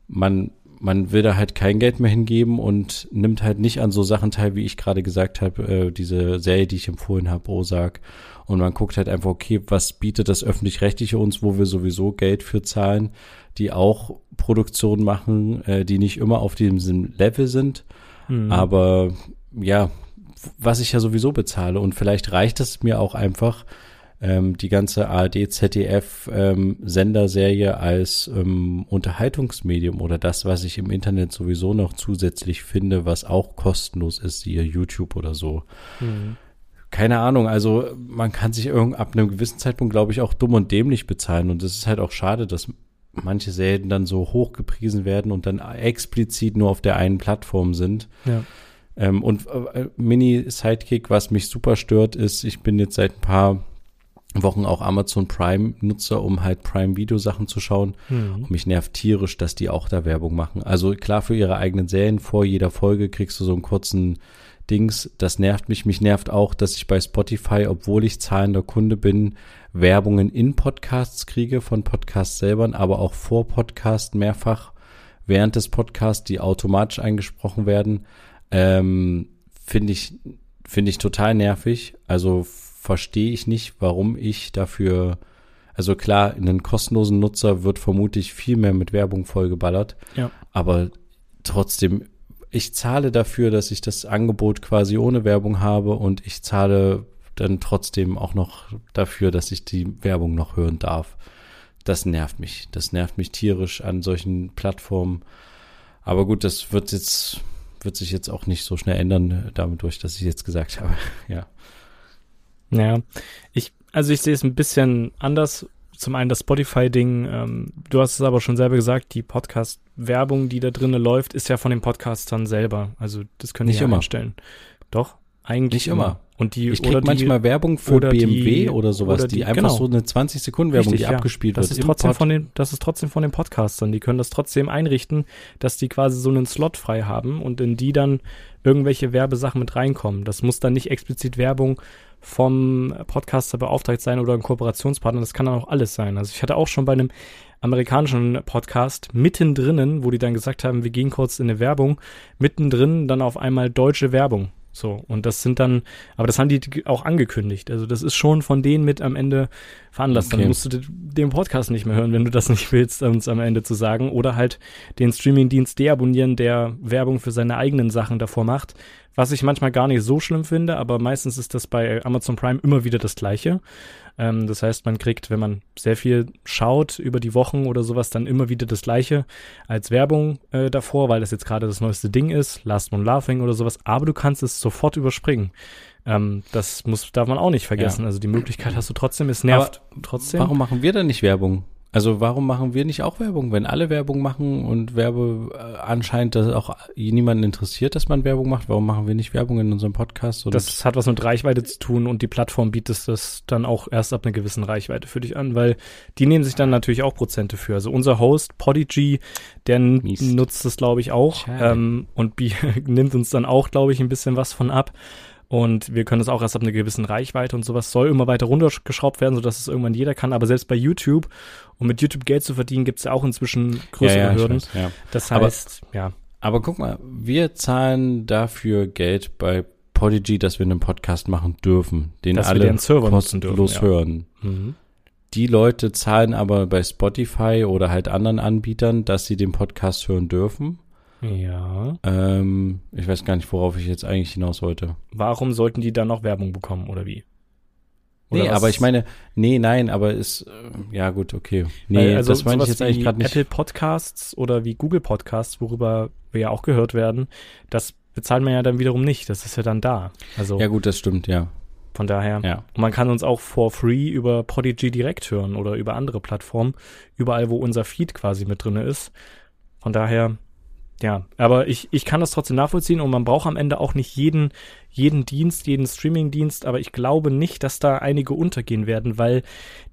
man, man will da halt kein Geld mehr hingeben und nimmt halt nicht an so Sachen teil, wie ich gerade gesagt habe, äh, diese Serie, die ich empfohlen habe, Ozark. Und man guckt halt einfach, okay, was bietet das öffentlich-rechtliche uns, wo wir sowieso Geld für zahlen, die auch Produktionen machen, äh, die nicht immer auf diesem Level sind. Mhm. Aber ja, was ich ja sowieso bezahle. Und vielleicht reicht es mir auch einfach, ähm, die ganze ARD, ZDF ähm, als ähm, Unterhaltungsmedium oder das, was ich im Internet sowieso noch zusätzlich finde, was auch kostenlos ist, siehe YouTube oder so. Mhm. Keine Ahnung, also man kann sich irgend ab einem gewissen Zeitpunkt, glaube ich, auch dumm und dämlich bezahlen. Und es ist halt auch schade, dass manche Serien dann so hoch gepriesen werden und dann explizit nur auf der einen Plattform sind. Ja. Ähm, und äh, Mini-Sidekick, was mich super stört, ist, ich bin jetzt seit ein paar Wochen auch Amazon Prime-Nutzer, um halt Prime-Video-Sachen zu schauen. Mhm. Und mich nervt tierisch, dass die auch da Werbung machen. Also klar, für ihre eigenen Serien, vor jeder Folge kriegst du so einen kurzen Dings. Das nervt mich. Mich nervt auch, dass ich bei Spotify, obwohl ich zahlender Kunde bin, Werbungen in Podcasts kriege von Podcasts selber, aber auch vor Podcast mehrfach während des Podcasts, die automatisch eingesprochen werden. Ähm, finde ich, finde ich total nervig. Also verstehe ich nicht, warum ich dafür, also klar, in einen kostenlosen Nutzer wird vermutlich viel mehr mit Werbung vollgeballert. Ja. Aber trotzdem, ich zahle dafür, dass ich das Angebot quasi ohne Werbung habe und ich zahle dann trotzdem auch noch dafür, dass ich die Werbung noch hören darf. Das nervt mich. Das nervt mich tierisch an solchen Plattformen. Aber gut, das wird jetzt, wird sich jetzt auch nicht so schnell ändern, damit durch, dass ich jetzt gesagt habe. Ja. Ja, ich, also ich sehe es ein bisschen anders. Zum einen das Spotify-Ding, ähm, du hast es aber schon selber gesagt, die Podcast-Werbung, die da drinnen läuft, ist ja von den Podcastern selber. Also das können Nicht ja immer. einstellen. Doch, eigentlich Nicht immer. Und die, Ich krieg die, manchmal Werbung für oder BMW die- oder sowas, oder die, die- einfach genau. so eine 20 Sekunden Werbung, Richtig, die ja. abgespielt das wird. ist trotzdem Pod. von den, das ist trotzdem von den Podcastern. Die können das trotzdem einrichten, dass die quasi so einen Slot frei haben und in die dann irgendwelche Werbesachen mit reinkommen. Das muss dann nicht explizit Werbung vom Podcaster beauftragt sein oder ein Kooperationspartner. Das kann dann auch alles sein. Also ich hatte auch schon bei einem amerikanischen Podcast mittendrin, wo die dann gesagt haben, wir gehen kurz in eine Werbung, mittendrin dann auf einmal deutsche Werbung. So, und das sind dann, aber das haben die auch angekündigt. Also das ist schon von denen mit am Ende veranlasst. Okay. Dann musst du de- den Podcast nicht mehr hören, wenn du das nicht willst, uns am Ende zu sagen. Oder halt den Streamingdienst deabonnieren, der Werbung für seine eigenen Sachen davor macht. Was ich manchmal gar nicht so schlimm finde, aber meistens ist das bei Amazon Prime immer wieder das Gleiche. Ähm, das heißt, man kriegt, wenn man sehr viel schaut über die Wochen oder sowas, dann immer wieder das Gleiche als Werbung äh, davor, weil das jetzt gerade das neueste Ding ist, Last One Laughing oder sowas. Aber du kannst es sofort überspringen. Ähm, das muss, darf man auch nicht vergessen. Also die Möglichkeit hast du trotzdem. Es nervt trotzdem. Warum machen wir denn nicht Werbung? Also warum machen wir nicht auch Werbung? Wenn alle Werbung machen und Werbe äh, anscheinend das auch niemanden interessiert, dass man Werbung macht, warum machen wir nicht Werbung in unserem Podcast? Und Das hat was mit Reichweite zu tun und die Plattform bietet das dann auch erst ab einer gewissen Reichweite für dich an, weil die nehmen sich dann natürlich auch Prozente für. Also unser Host Podigy, der Mist. nutzt das glaube ich auch ähm, und nimmt uns dann auch glaube ich ein bisschen was von ab. Und wir können es auch erst ab einer gewissen Reichweite und sowas soll immer weiter runtergeschraubt werden, sodass es irgendwann jeder kann. Aber selbst bei YouTube, um mit YouTube Geld zu verdienen, gibt es ja auch inzwischen größere ja, ja, Hürden. Weiß, ja. Das heißt, aber, ja. Aber guck mal, wir zahlen dafür Geld bei Podigy, dass wir einen Podcast machen dürfen, den dass alle kostenlos dürfen, hören. Mhm. Die Leute zahlen aber bei Spotify oder halt anderen Anbietern, dass sie den Podcast hören dürfen. Ja. Ähm, ich weiß gar nicht, worauf ich jetzt eigentlich hinaus wollte. Warum sollten die dann noch Werbung bekommen oder wie? Oder nee, was? aber ich meine, nee, nein, aber ist, äh, ja gut, okay. Nee, Weil, also das meine ich jetzt eigentlich gerade nicht. Apple Podcasts oder wie Google Podcasts, worüber wir ja auch gehört werden, das bezahlt man ja dann wiederum nicht. Das ist ja dann da. Also Ja gut, das stimmt, ja. von daher. Ja. Und man kann uns auch for free über Podigy direkt hören oder über andere Plattformen, überall, wo unser Feed quasi mit drinne ist. Von daher, ja, aber ich, ich kann das trotzdem nachvollziehen und man braucht am Ende auch nicht jeden, jeden Dienst, jeden Streaming-Dienst, aber ich glaube nicht, dass da einige untergehen werden, weil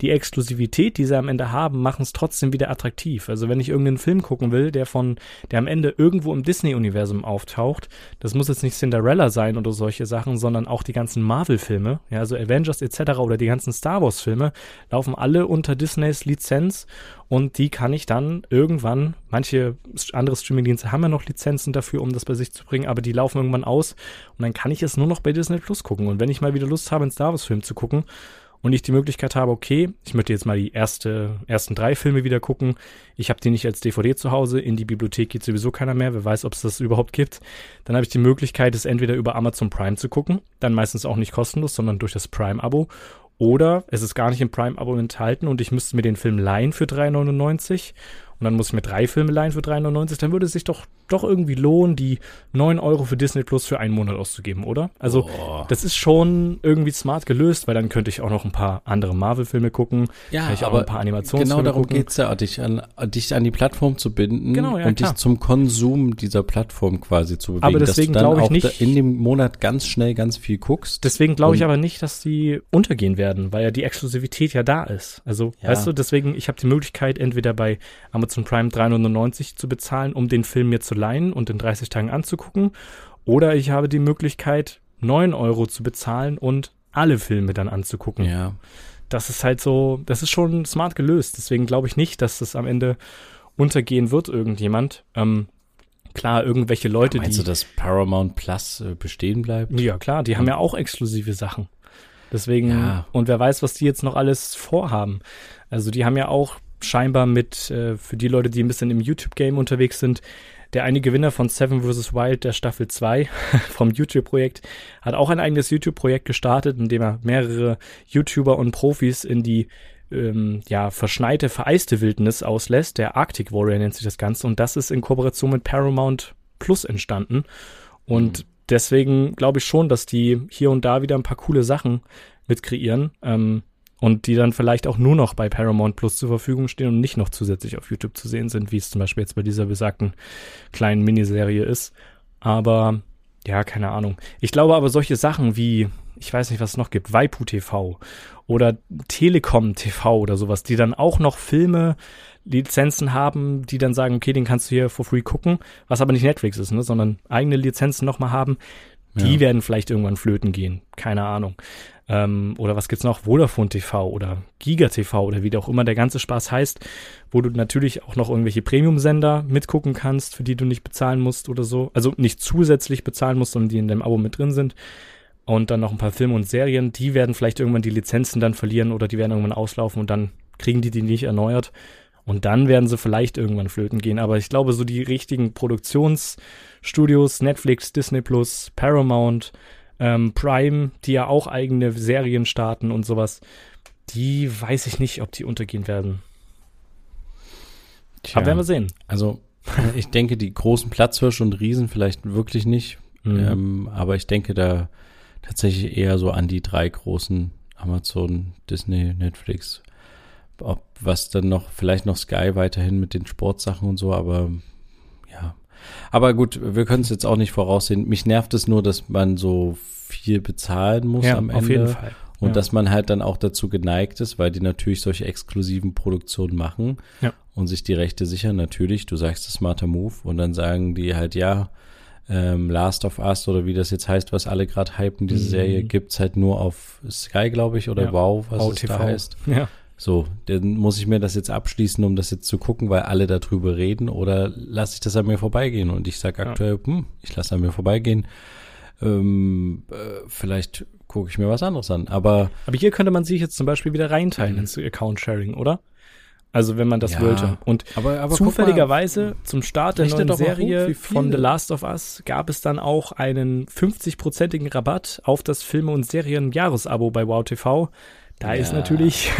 die Exklusivität, die sie am Ende haben, machen es trotzdem wieder attraktiv. Also wenn ich irgendeinen Film gucken will, der von, der am Ende irgendwo im Disney-Universum auftaucht, das muss jetzt nicht Cinderella sein oder solche Sachen, sondern auch die ganzen Marvel-Filme, ja, also Avengers etc. oder die ganzen Star Wars-Filme, laufen alle unter Disneys Lizenz und die kann ich dann irgendwann, manche andere Streaming-Dienste haben ja noch Lizenzen dafür, um das bei sich zu bringen, aber die laufen irgendwann aus und dann kann ich es nur noch bei Disney Plus gucken. Und wenn ich mal wieder Lust habe, einen Star Wars-Film zu gucken und ich die Möglichkeit habe, okay, ich möchte jetzt mal die erste, ersten drei Filme wieder gucken, ich habe die nicht als DVD zu Hause, in die Bibliothek geht sowieso keiner mehr, wer weiß, ob es das überhaupt gibt, dann habe ich die Möglichkeit, es entweder über Amazon Prime zu gucken, dann meistens auch nicht kostenlos, sondern durch das Prime-Abo. Oder es ist gar nicht im Prime-Abo enthalten und ich müsste mir den Film leihen für 3,99 und dann muss ich mir drei Filme leihen für 3,99, dann würde es sich doch, doch irgendwie lohnen, die 9 Euro für Disney Plus für einen Monat auszugeben, oder? Also, Boah. das ist schon irgendwie smart gelöst, weil dann könnte ich auch noch ein paar andere Marvel-Filme gucken. Ja, kann ich auch aber ein paar Animationsfilme Genau darum gucken. geht's ja, dich an, dich an die Plattform zu binden Genau, ja, und klar. dich zum Konsum dieser Plattform quasi zu bewegen. Aber deswegen glaube ich auch nicht- in dem Monat ganz schnell ganz viel guckst. Deswegen glaube ich aber nicht, dass die untergehen werden, weil ja die Exklusivität ja da ist. Also, Ja. weißt du, deswegen, ich habe die Möglichkeit, entweder bei Amazon Prime 3,99 zu bezahlen, um den Film mir zu leihen und in 30 Tagen anzugucken. Oder ich habe die Möglichkeit, 9 Euro zu bezahlen und alle Filme dann anzugucken. ja. Das ist halt so, das ist schon smart gelöst. Deswegen glaube ich nicht, dass das am Ende untergehen wird, irgendjemand. Ähm, klar, irgendwelche Leute, Meinst die. du, dass Paramount Plus äh, bestehen bleibt? Ja, klar, die haben ja auch exklusive Sachen. Deswegen, Ja. und wer weiß, was die jetzt noch alles vorhaben. Also die haben ja auch scheinbar mit, äh, für die Leute, die ein bisschen im YouTube-Game unterwegs sind, der eine Gewinner von Seven vs. Wild der Staffel 2 vom YouTube-Projekt hat auch ein eigenes YouTube-Projekt gestartet, in dem er mehrere YouTuber und Profis in die ähm, ja, verschneite, vereiste Wildnis auslässt. Der Arctic Warrior nennt sich das Ganze und das ist in Kooperation mit Paramount Plus entstanden. Und deswegen glaube ich schon, dass die hier und da wieder ein paar coole Sachen mit kreieren ähm, und die dann vielleicht auch nur noch bei Paramount Plus zur Verfügung stehen und nicht noch zusätzlich auf YouTube zu sehen sind, wie es zum Beispiel jetzt bei dieser besagten kleinen Miniserie ist. Aber ja, keine Ahnung. Ich glaube aber solche Sachen wie, ich weiß nicht, was es noch gibt, Waipu TV oder Telekom TV oder sowas, die dann auch noch Filme, Lizenzen haben, die dann sagen, okay, den kannst du hier for free gucken, was aber nicht Netflix ist, ne, sondern eigene Lizenzen nochmal haben, die Ja. werden vielleicht irgendwann flöten gehen. Keine Ahnung. Ähm, oder was gibt's noch? Vodafone TV oder Giga TV oder wie auch immer der ganze Spaß heißt, wo du natürlich auch noch irgendwelche Premium-Sender mitgucken kannst, für die du nicht bezahlen musst oder so. Also nicht zusätzlich bezahlen musst, sondern die in deinem Abo mit drin sind. Und dann noch ein paar Filme und Serien, die werden vielleicht irgendwann die Lizenzen dann verlieren oder die werden irgendwann auslaufen und dann kriegen die die nicht erneuert. Und dann werden sie vielleicht irgendwann flöten gehen. Aber ich glaube, so die richtigen Produktionsstudios, Netflix, Disney Plus, Paramount, ähm, Prime, die ja auch eigene Serien starten und sowas, die weiß ich nicht, ob die untergehen werden. Tja, Aber werden wir sehen. also ich denke, die großen Platzhirsche und Riesen vielleicht wirklich nicht. Mhm. Ähm, aber ich denke da tatsächlich eher so an die drei großen Amazon, Disney, Netflix. Ob was dann noch, vielleicht noch Sky weiterhin mit den Sportsachen und so, aber. Aber gut, wir können es jetzt auch nicht voraussehen. Mich nervt es nur, dass man so viel bezahlen muss ja, am Ende. auf jeden Fall. Und ja. dass man halt dann auch dazu geneigt ist, weil die natürlich solche exklusiven Produktionen machen Ja. und sich die Rechte sichern. Natürlich, du sagst es smarter Move und dann sagen die halt, ja, ähm, Last of Us oder wie das jetzt heißt, was alle gerade hypen, diese Mhm. Serie gibt's halt nur auf Sky, glaube ich, oder Ja. Wow, was Wow es TV. da heißt. Ja. So, dann muss ich mir das jetzt abschließen, um das jetzt zu gucken, weil alle darüber reden oder lasse ich das an mir vorbeigehen? Und ich sage Ja. aktuell, hm, ich lasse an mir vorbeigehen. Ähm, äh, vielleicht gucke ich mir was anderes an. Aber Aber hier könnte man sich jetzt zum Beispiel wieder reinteilen ins Account-Sharing, oder? Also wenn man das Ja. wollte. Und aber, aber zufälligerweise zum Start der neuen hoch, Serie wie von The Last of Us gab es dann auch einen 50-prozentigen Rabatt auf das Filme- und Serien-Jahresabo bei Wow Da ist Ja. natürlich,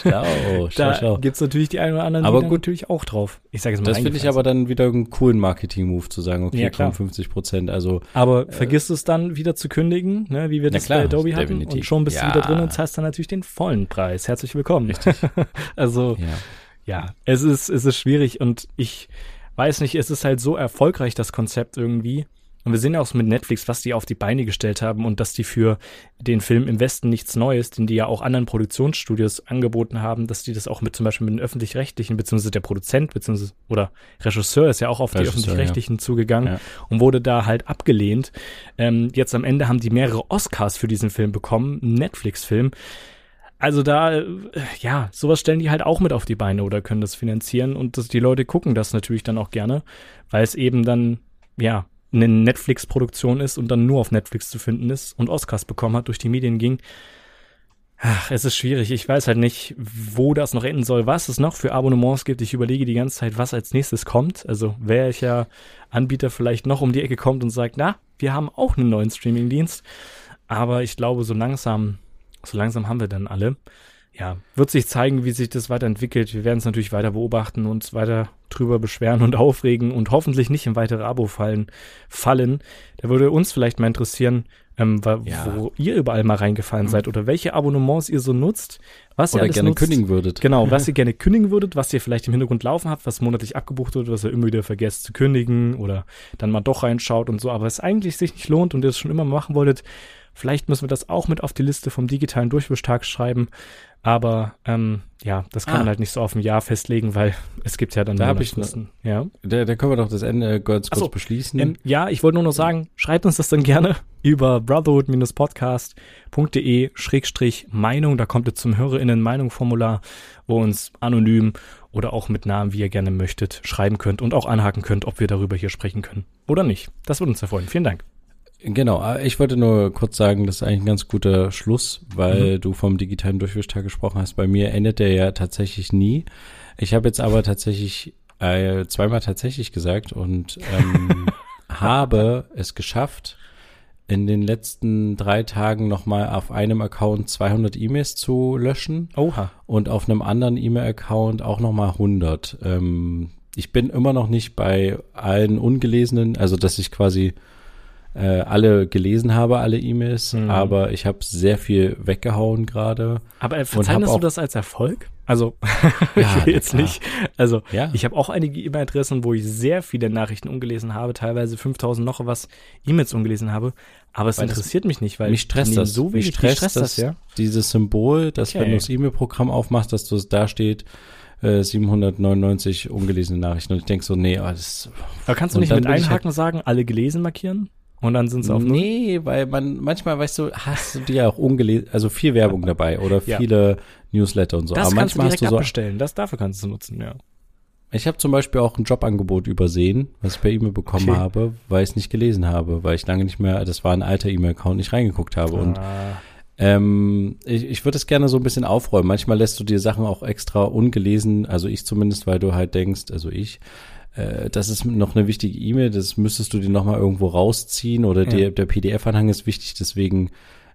Schlau, schlau, da schlau. gibt's natürlich die einen oder anderen, Aber die gut. natürlich auch drauf. Ich sage jetzt mal Das finde ich aber dann wieder einen coolen Marketing-Move zu sagen, okay, Ja, komm, 50 Prozent. Also Aber vergiss es dann wieder zu kündigen, ne, wie wir das klar, bei Adobe hatten. definitiv. Und schon bist Ja. du wieder drin und zahlst dann natürlich den vollen Preis. Herzlich willkommen. Also, ja. ja, es ist, es ist schwierig und ich weiß nicht, es ist halt so erfolgreich, das Konzept irgendwie. Und wir sehen ja auch mit Netflix, was die auf die Beine gestellt haben und dass die für den Film im Westen nichts Neues, den die ja auch anderen Produktionsstudios angeboten haben, dass die das auch mit zum Beispiel mit den öffentlich-rechtlichen, beziehungsweise der Produzent, beziehungsweise oder Regisseur ist ja auch auf die Regisseur, öffentlich-rechtlichen zugegangen Ja. und wurde da halt abgelehnt. Ähm, jetzt am Ende haben die mehrere Oscars für diesen Film bekommen, Netflix-Film. Also da, äh, ja, sowas stellen die halt auch mit auf die Beine oder können das finanzieren und das, die Leute gucken das natürlich dann auch gerne, weil es eben dann, ja, eine Netflix-Produktion ist und dann nur auf Netflix zu finden ist und Oscars bekommen hat, durch die Medien ging. Ach, es ist schwierig. Ich weiß halt nicht, wo das noch enden soll, was es noch für Abonnements gibt. Ich überlege die ganze Zeit, was als nächstes kommt. Also welcher Anbieter vielleicht noch um die Ecke kommt und sagt, na, wir haben auch einen neuen Streamingdienst. Aber ich glaube, so langsam, so langsam haben wir dann alle. Ja, wird sich zeigen, wie sich das weiterentwickelt. Wir werden es natürlich weiter beobachten, uns weiter drüber beschweren und aufregen und hoffentlich nicht in weitere Abo-Fallen fallen. Da würde uns vielleicht mal interessieren, ähm, wa- Ja. wo ihr überall mal reingefallen seid oder welche Abonnements ihr so nutzt, was ihr gerne nutzt. kündigen würdet. Genau, was ihr gerne kündigen würdet, was ihr vielleicht im Hintergrund laufen habt, was monatlich abgebucht wird, was ihr immer wieder vergesst zu kündigen oder dann mal doch reinschaut und so, aber es eigentlich sich nicht lohnt und ihr es schon immer machen wolltet. Vielleicht müssen wir das auch mit auf die Liste vom digitalen Durchwischtag schreiben. Aber ähm, ja, das kann Ah. man halt nicht so auf ein Jahr festlegen, weil es gibt ja dann Da hab ich Monatsfristen. Ja. Da, da können wir doch das Ende ganz Ach kurz so, beschließen. Ähm, ja, ich wollte nur noch sagen, schreibt uns das dann gerne über brotherhood-podcast.de Schrägstrich Meinung. Da kommt ihr zum HörerInnen-Meinung-Formular, wo uns anonym oder auch mit Namen, wie ihr gerne möchtet, schreiben könnt und auch anhaken könnt, ob wir darüber hier sprechen können oder nicht. Das würde uns sehr freuen. Vielen Dank. Genau, äh, ich wollte nur kurz sagen, das ist eigentlich ein ganz guter Schluss, weil Mhm. du vom digitalen Durchwischtag gesprochen hast. Bei mir endet der ja tatsächlich nie. Ich habe jetzt aber tatsächlich äh, zweimal tatsächlich gesagt und ähm, habe es geschafft, in den letzten drei Tagen nochmal auf einem Account 200 E-Mails zu löschen Oha. und auf einem anderen E-Mail-Account auch nochmal 100. Ähm, ich bin immer noch nicht bei allen ungelesenen, also dass ich quasi äh, alle gelesen habe, alle E-Mails, Mhm. aber ich habe sehr viel weggehauen gerade. Aber äh, verzeichnest du das als Erfolg? Also, Ja, ich will jetzt nicht. Also, Ja. ich habe auch einige E-Mail-Adressen, wo ich sehr viele Nachrichten ungelesen habe, teilweise 5000 noch was E-Mails ungelesen habe. Aber es Weil das- interessiert mich nicht, weil mich stresst das. so mich wenig die stresst, stresst das, ja. Dieses Symbol, dass Okay. wenn du das E-Mail-Programm aufmachst, dass du es da steht, äh, 799 ungelesene Nachrichten. Und ich denk so, nee, das Aber kannst du nicht mit einhaken sagen, alle gelesen markieren? Und dann sind sie auf Null? Nee, weil man manchmal, weißt du, hast du dir ja auch ungelesen, also viel Werbung dabei oder Ja. viele Newsletter und so. Das Aber kannst du manchmal direkt hast du so. abbestellen. Das dafür kannst du nutzen, ja. Ich habe zum Beispiel auch ein Jobangebot übersehen, was ich per E-Mail bekommen Okay. habe, weil ich es nicht gelesen habe, weil ich lange nicht mehr, das war ein alter E-Mail-Account, nicht reingeguckt habe. Und Ah, ähm, ich, ich würde es gerne so ein bisschen aufräumen. Manchmal lässt du dir Sachen auch extra ungelesen, also ich zumindest, weil du halt denkst, also ich, äh, das ist noch eine wichtige E-Mail, das müsstest du dir nochmal irgendwo rausziehen oder Ja. der, der PDF-Anhang ist wichtig, deswegen,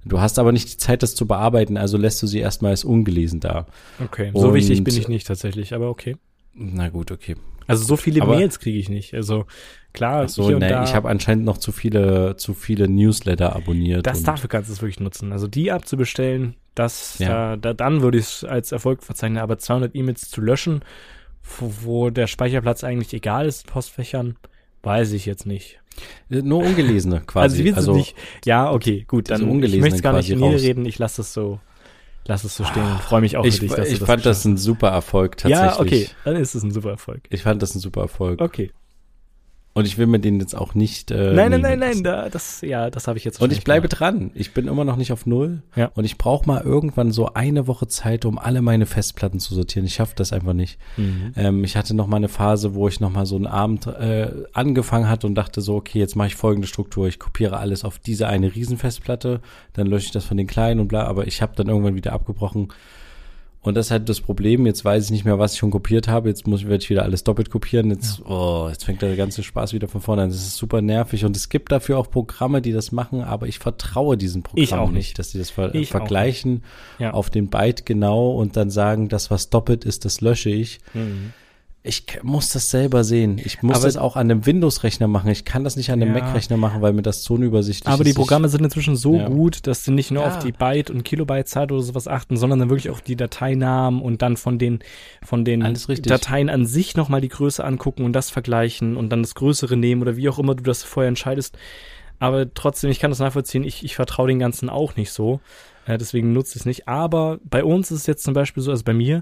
du hast aber nicht die Zeit, das zu bearbeiten, also lässt du sie erstmal als ungelesen da. okay. So wichtig Und- bin ich nicht tatsächlich, aber okay. Na gut, okay. Also so viele Aber- Mails kriege ich nicht. Also klar, so, hier und ne, da. ich habe anscheinend noch zu viele, zu viele Newsletter abonniert. Das und- dafür kannst du es wirklich nutzen. Also die abzubestellen, das, Ja. da, da, dann würde ich es als Erfolg verzeichnen. Aber 200 E-Mails zu löschen, wo, der Speicherplatz eigentlich egal ist, in Postfächern, weiß ich jetzt nicht. Äh, Nur ungelesene quasi. also die willst du nicht. Ja, okay, gut. Dann ich möchte es gar nicht quasi raus. reden. Ich lasse es so, lass es so stehen. und Freue mich auch Ich, für dich, dass ich du fand das das ein super Erfolg tatsächlich. Ja, okay. Dann ist es ein super Erfolg. Ich fand das ein super Erfolg. Okay. Und ich will mir den jetzt auch nicht. Äh, nein, nein, nein, nein, da, das, ja, das habe ich jetzt Und ich bleibe gemacht. dran. Ich bin immer noch nicht auf Null. Ja. Und ich brauche mal irgendwann so eine Woche Zeit, um alle meine Festplatten zu sortieren. Ich schaffe das einfach nicht. Mhm. Ähm, ich hatte noch mal eine Phase, wo ich noch mal so einen Abend äh, angefangen hatte und dachte so, okay, jetzt mache ich folgende Struktur. Ich kopiere alles auf diese eine Riesenfestplatte, dann lösche ich das von den kleinen und bla. Aber ich habe dann irgendwann wieder abgebrochen. Und das ist halt das Problem. Jetzt weiß ich nicht mehr, was ich schon kopiert habe. Jetzt muss ich, werde ich wieder alles doppelt kopieren. Jetzt, oh, jetzt fängt der ganze Spaß wieder von vorne an. Das ist super nervig. Und es gibt dafür auch Programme, die das machen, aber ich vertraue diesen Programmen nicht, nicht. dass die das ver Ich vergleichen Ja. auf den Byte genau und dann sagen, das, was doppelt ist, das lösche ich. Mhm. Ich muss das selber sehen. Ich muss Aber- das auch an einem Windows-Rechner machen. Ich kann das nicht an einem Ja. Mac-Rechner machen, weil mir das so unübersichtlich Aber ist. die Ich- Programme sind inzwischen so Ja. gut, dass sie nicht nur Ja. auf die Byte- und Kilobyte-Zeit oder sowas achten, sondern dann wirklich auch die Dateinamen und dann von den, von den. Dateien an sich nochmal die Größe angucken und das vergleichen und dann das Größere nehmen oder wie auch immer du das vorher entscheidest. Aber trotzdem, ich kann das nachvollziehen, ich, ich vertraue den Ganzen auch nicht so. Äh, deswegen nutze ich es nicht. Aber bei uns ist es jetzt zum Beispiel so, also bei mir,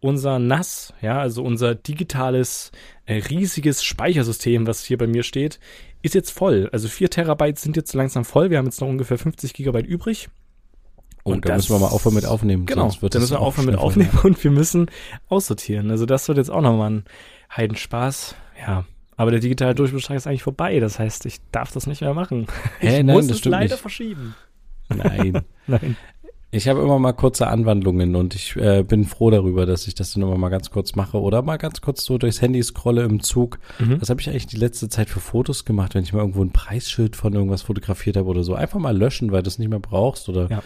unser NAS, ja, also unser digitales, äh, riesiges Speichersystem, was hier bei mir steht, ist jetzt voll. Also 4 Terabyte sind jetzt langsam voll. Wir haben jetzt noch ungefähr 50 Gigabyte übrig. Oh, Und da müssen wir mal aufhören mit aufnehmen. Genau, sonst wird dann das müssen wir auch aufhören mit aufnehmen und wir müssen aussortieren. Also das wird jetzt auch nochmal ein Heidenspaß. Ja, aber der digitale Durchbeschlag ist eigentlich vorbei. Das heißt, ich darf das nicht mehr machen. Hä, ich nein, muss das es leider nicht. verschieben. Nein. Nein. Ich habe immer mal kurze Anwandlungen und ich äh, bin froh darüber, dass ich das dann immer mal ganz kurz mache oder mal ganz kurz so durchs Handy scrolle im Zug. Mhm. Was habe ich eigentlich die letzte Zeit für Fotos gemacht, wenn ich mal irgendwo ein Preisschild von irgendwas fotografiert habe oder so? Einfach mal löschen, weil du es nicht mehr brauchst oder Ja.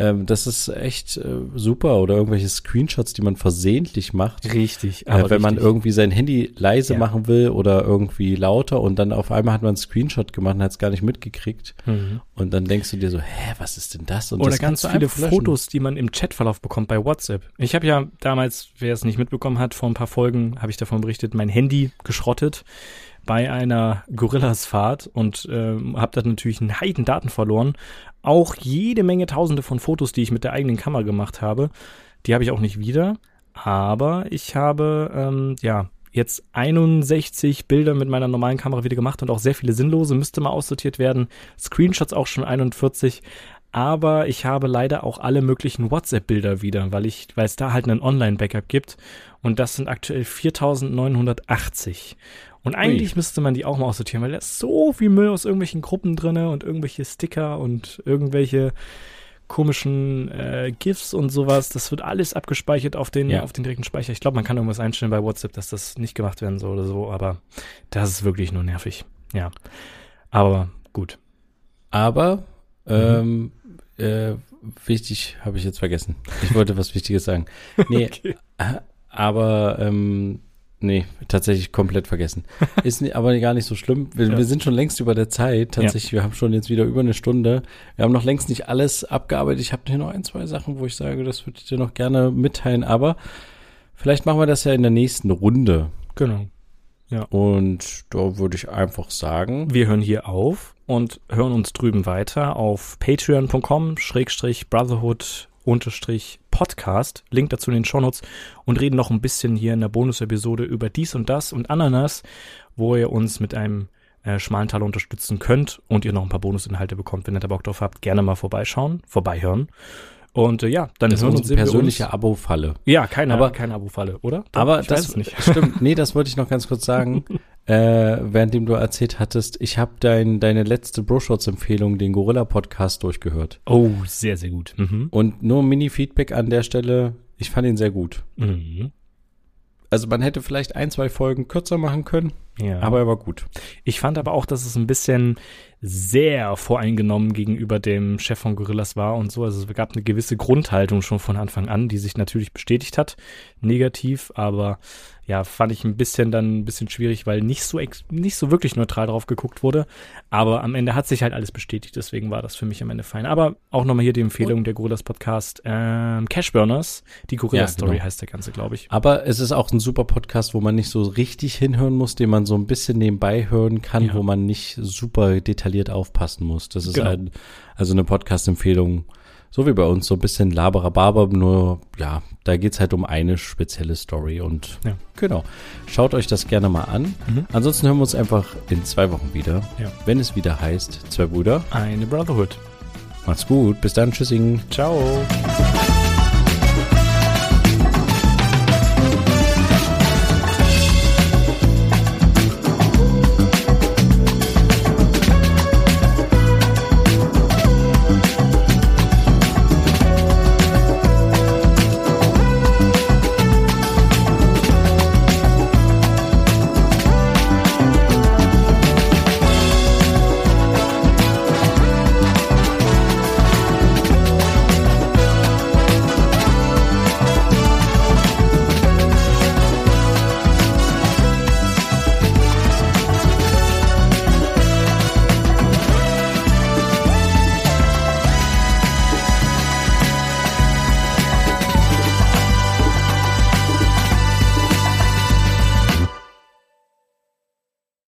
Ähm, das ist echt äh, super oder irgendwelche Screenshots, die man versehentlich macht. Richtig. Äh, wenn man irgendwie sein Handy leise Ja. machen will oder irgendwie lauter und dann auf einmal hat man einen Screenshot gemacht und hat es gar nicht mitgekriegt. Mhm. Und dann denkst du dir so, hä, was ist denn das? Und Oder das ganz viele. Fotos, die man im Chatverlauf bekommt bei WhatsApp. Ich habe ja damals, wer es nicht mitbekommen hat, vor ein paar Folgen habe ich davon berichtet, mein Handy geschrottet bei einer Gorillas-Fahrt und ähm, habe da natürlich einen Heiden Daten verloren. Auch jede Menge Tausende von Fotos, die ich mit der eigenen Kamera gemacht habe, die habe ich auch nicht wieder. Aber ich habe ähm, ja jetzt 61 Bilder mit meiner normalen Kamera wieder gemacht und auch sehr viele sinnlose, müsste mal aussortiert werden. Screenshots auch schon 41. Aber ich habe leider auch alle möglichen WhatsApp-Bilder wieder, weil ich, weil es da halt einen Online-Backup gibt. Und das sind aktuell 4980. Und eigentlich müsste man die auch mal aussortieren, weil da ist so viel Müll aus irgendwelchen Gruppen drinne und irgendwelche Sticker und irgendwelche komischen äh, GIFs und sowas. Das wird alles abgespeichert auf den, Ja. auf den direkten Speicher. Ich glaube, man kann irgendwas einstellen bei WhatsApp, dass das nicht gemacht werden soll oder so, aber das ist wirklich nur nervig. Ja. Aber gut. Aber ähm, äh, wichtig habe ich jetzt vergessen. Ich wollte was Wichtiges sagen. Nee, Okay. äh, aber ähm, nee, tatsächlich komplett vergessen. Ist aber gar nicht so schlimm. Wir, Ja. wir sind schon längst über der Zeit. Tatsächlich, wir haben schon jetzt wieder über eine Stunde. Wir haben noch längst nicht alles abgearbeitet. Ich habe hier noch ein, zwei Sachen, wo ich sage, das würde ich dir noch gerne mitteilen. Aber vielleicht machen wir das ja in der nächsten Runde. Genau. Und da würde ich einfach sagen, Wir hören hier auf und hören uns drüben weiter auf patreon.com schrägstrich brotherhood unterstrich Podcast, Link dazu in den Shownotes und reden noch ein bisschen hier in der Bonus-Episode über dies und das und Ananas, wo ihr uns mit einem äh, schmalen Taler unterstützen könnt und ihr noch ein paar Bonusinhalte bekommt. Wenn ihr da Bock drauf habt, gerne mal vorbeischauen, vorbeihören. Und äh, ja, dann das ist unsere uns persönliche. Abo-Falle. Ja, keine, aber- keine Abo-Falle, oder? Doch, Aber das nicht. stimmt. Nee, das wollte ich noch ganz kurz sagen. äh, währenddem du erzählt hattest, ich habe dein, deine letzte Bro-Shots-Empfehlung, den Gorilla-Podcast, durchgehört. Oh, sehr, sehr gut. Mhm. Und nur Mini-Feedback an der Stelle. Ich fand ihn sehr gut. Mhm. Also man hätte vielleicht ein, zwei Folgen kürzer machen können, Ja. aber er war gut. Ich fand aber auch, dass es ein bisschen sehr voreingenommen gegenüber dem Chef von Gorillas war und so. Also es gab eine gewisse Grundhaltung schon von Anfang an, die sich natürlich bestätigt hat, negativ, aber ja, fand ich ein bisschen dann ein bisschen schwierig, weil nicht so nicht so wirklich neutral drauf geguckt wurde. Aber am Ende hat sich halt alles bestätigt, deswegen war das für mich am Ende fein. Aber auch nochmal hier die Empfehlung der Gorillas Podcast, ähm, Cashburners, die Gorilla Ja, Story genau. heißt der ganze, glaube ich. Aber es ist auch ein super Podcast, wo man nicht so richtig hinhören muss, den man so ein bisschen nebenbei hören kann, Ja. wo man nicht super detailliert aufpassen muss. Das ist Genau. halt, also eine Podcast-Empfehlung so wie bei uns, so ein bisschen Laberababer, nur ja, da geht's halt um eine spezielle Story und Ja. genau. Schaut euch das gerne mal an. Mhm. Ansonsten hören wir uns einfach in zwei Wochen wieder, Ja. wenn es wieder heißt, zwei Brüder. Eine Brotherhood. Macht's gut, bis dann, tschüssing. Ciao.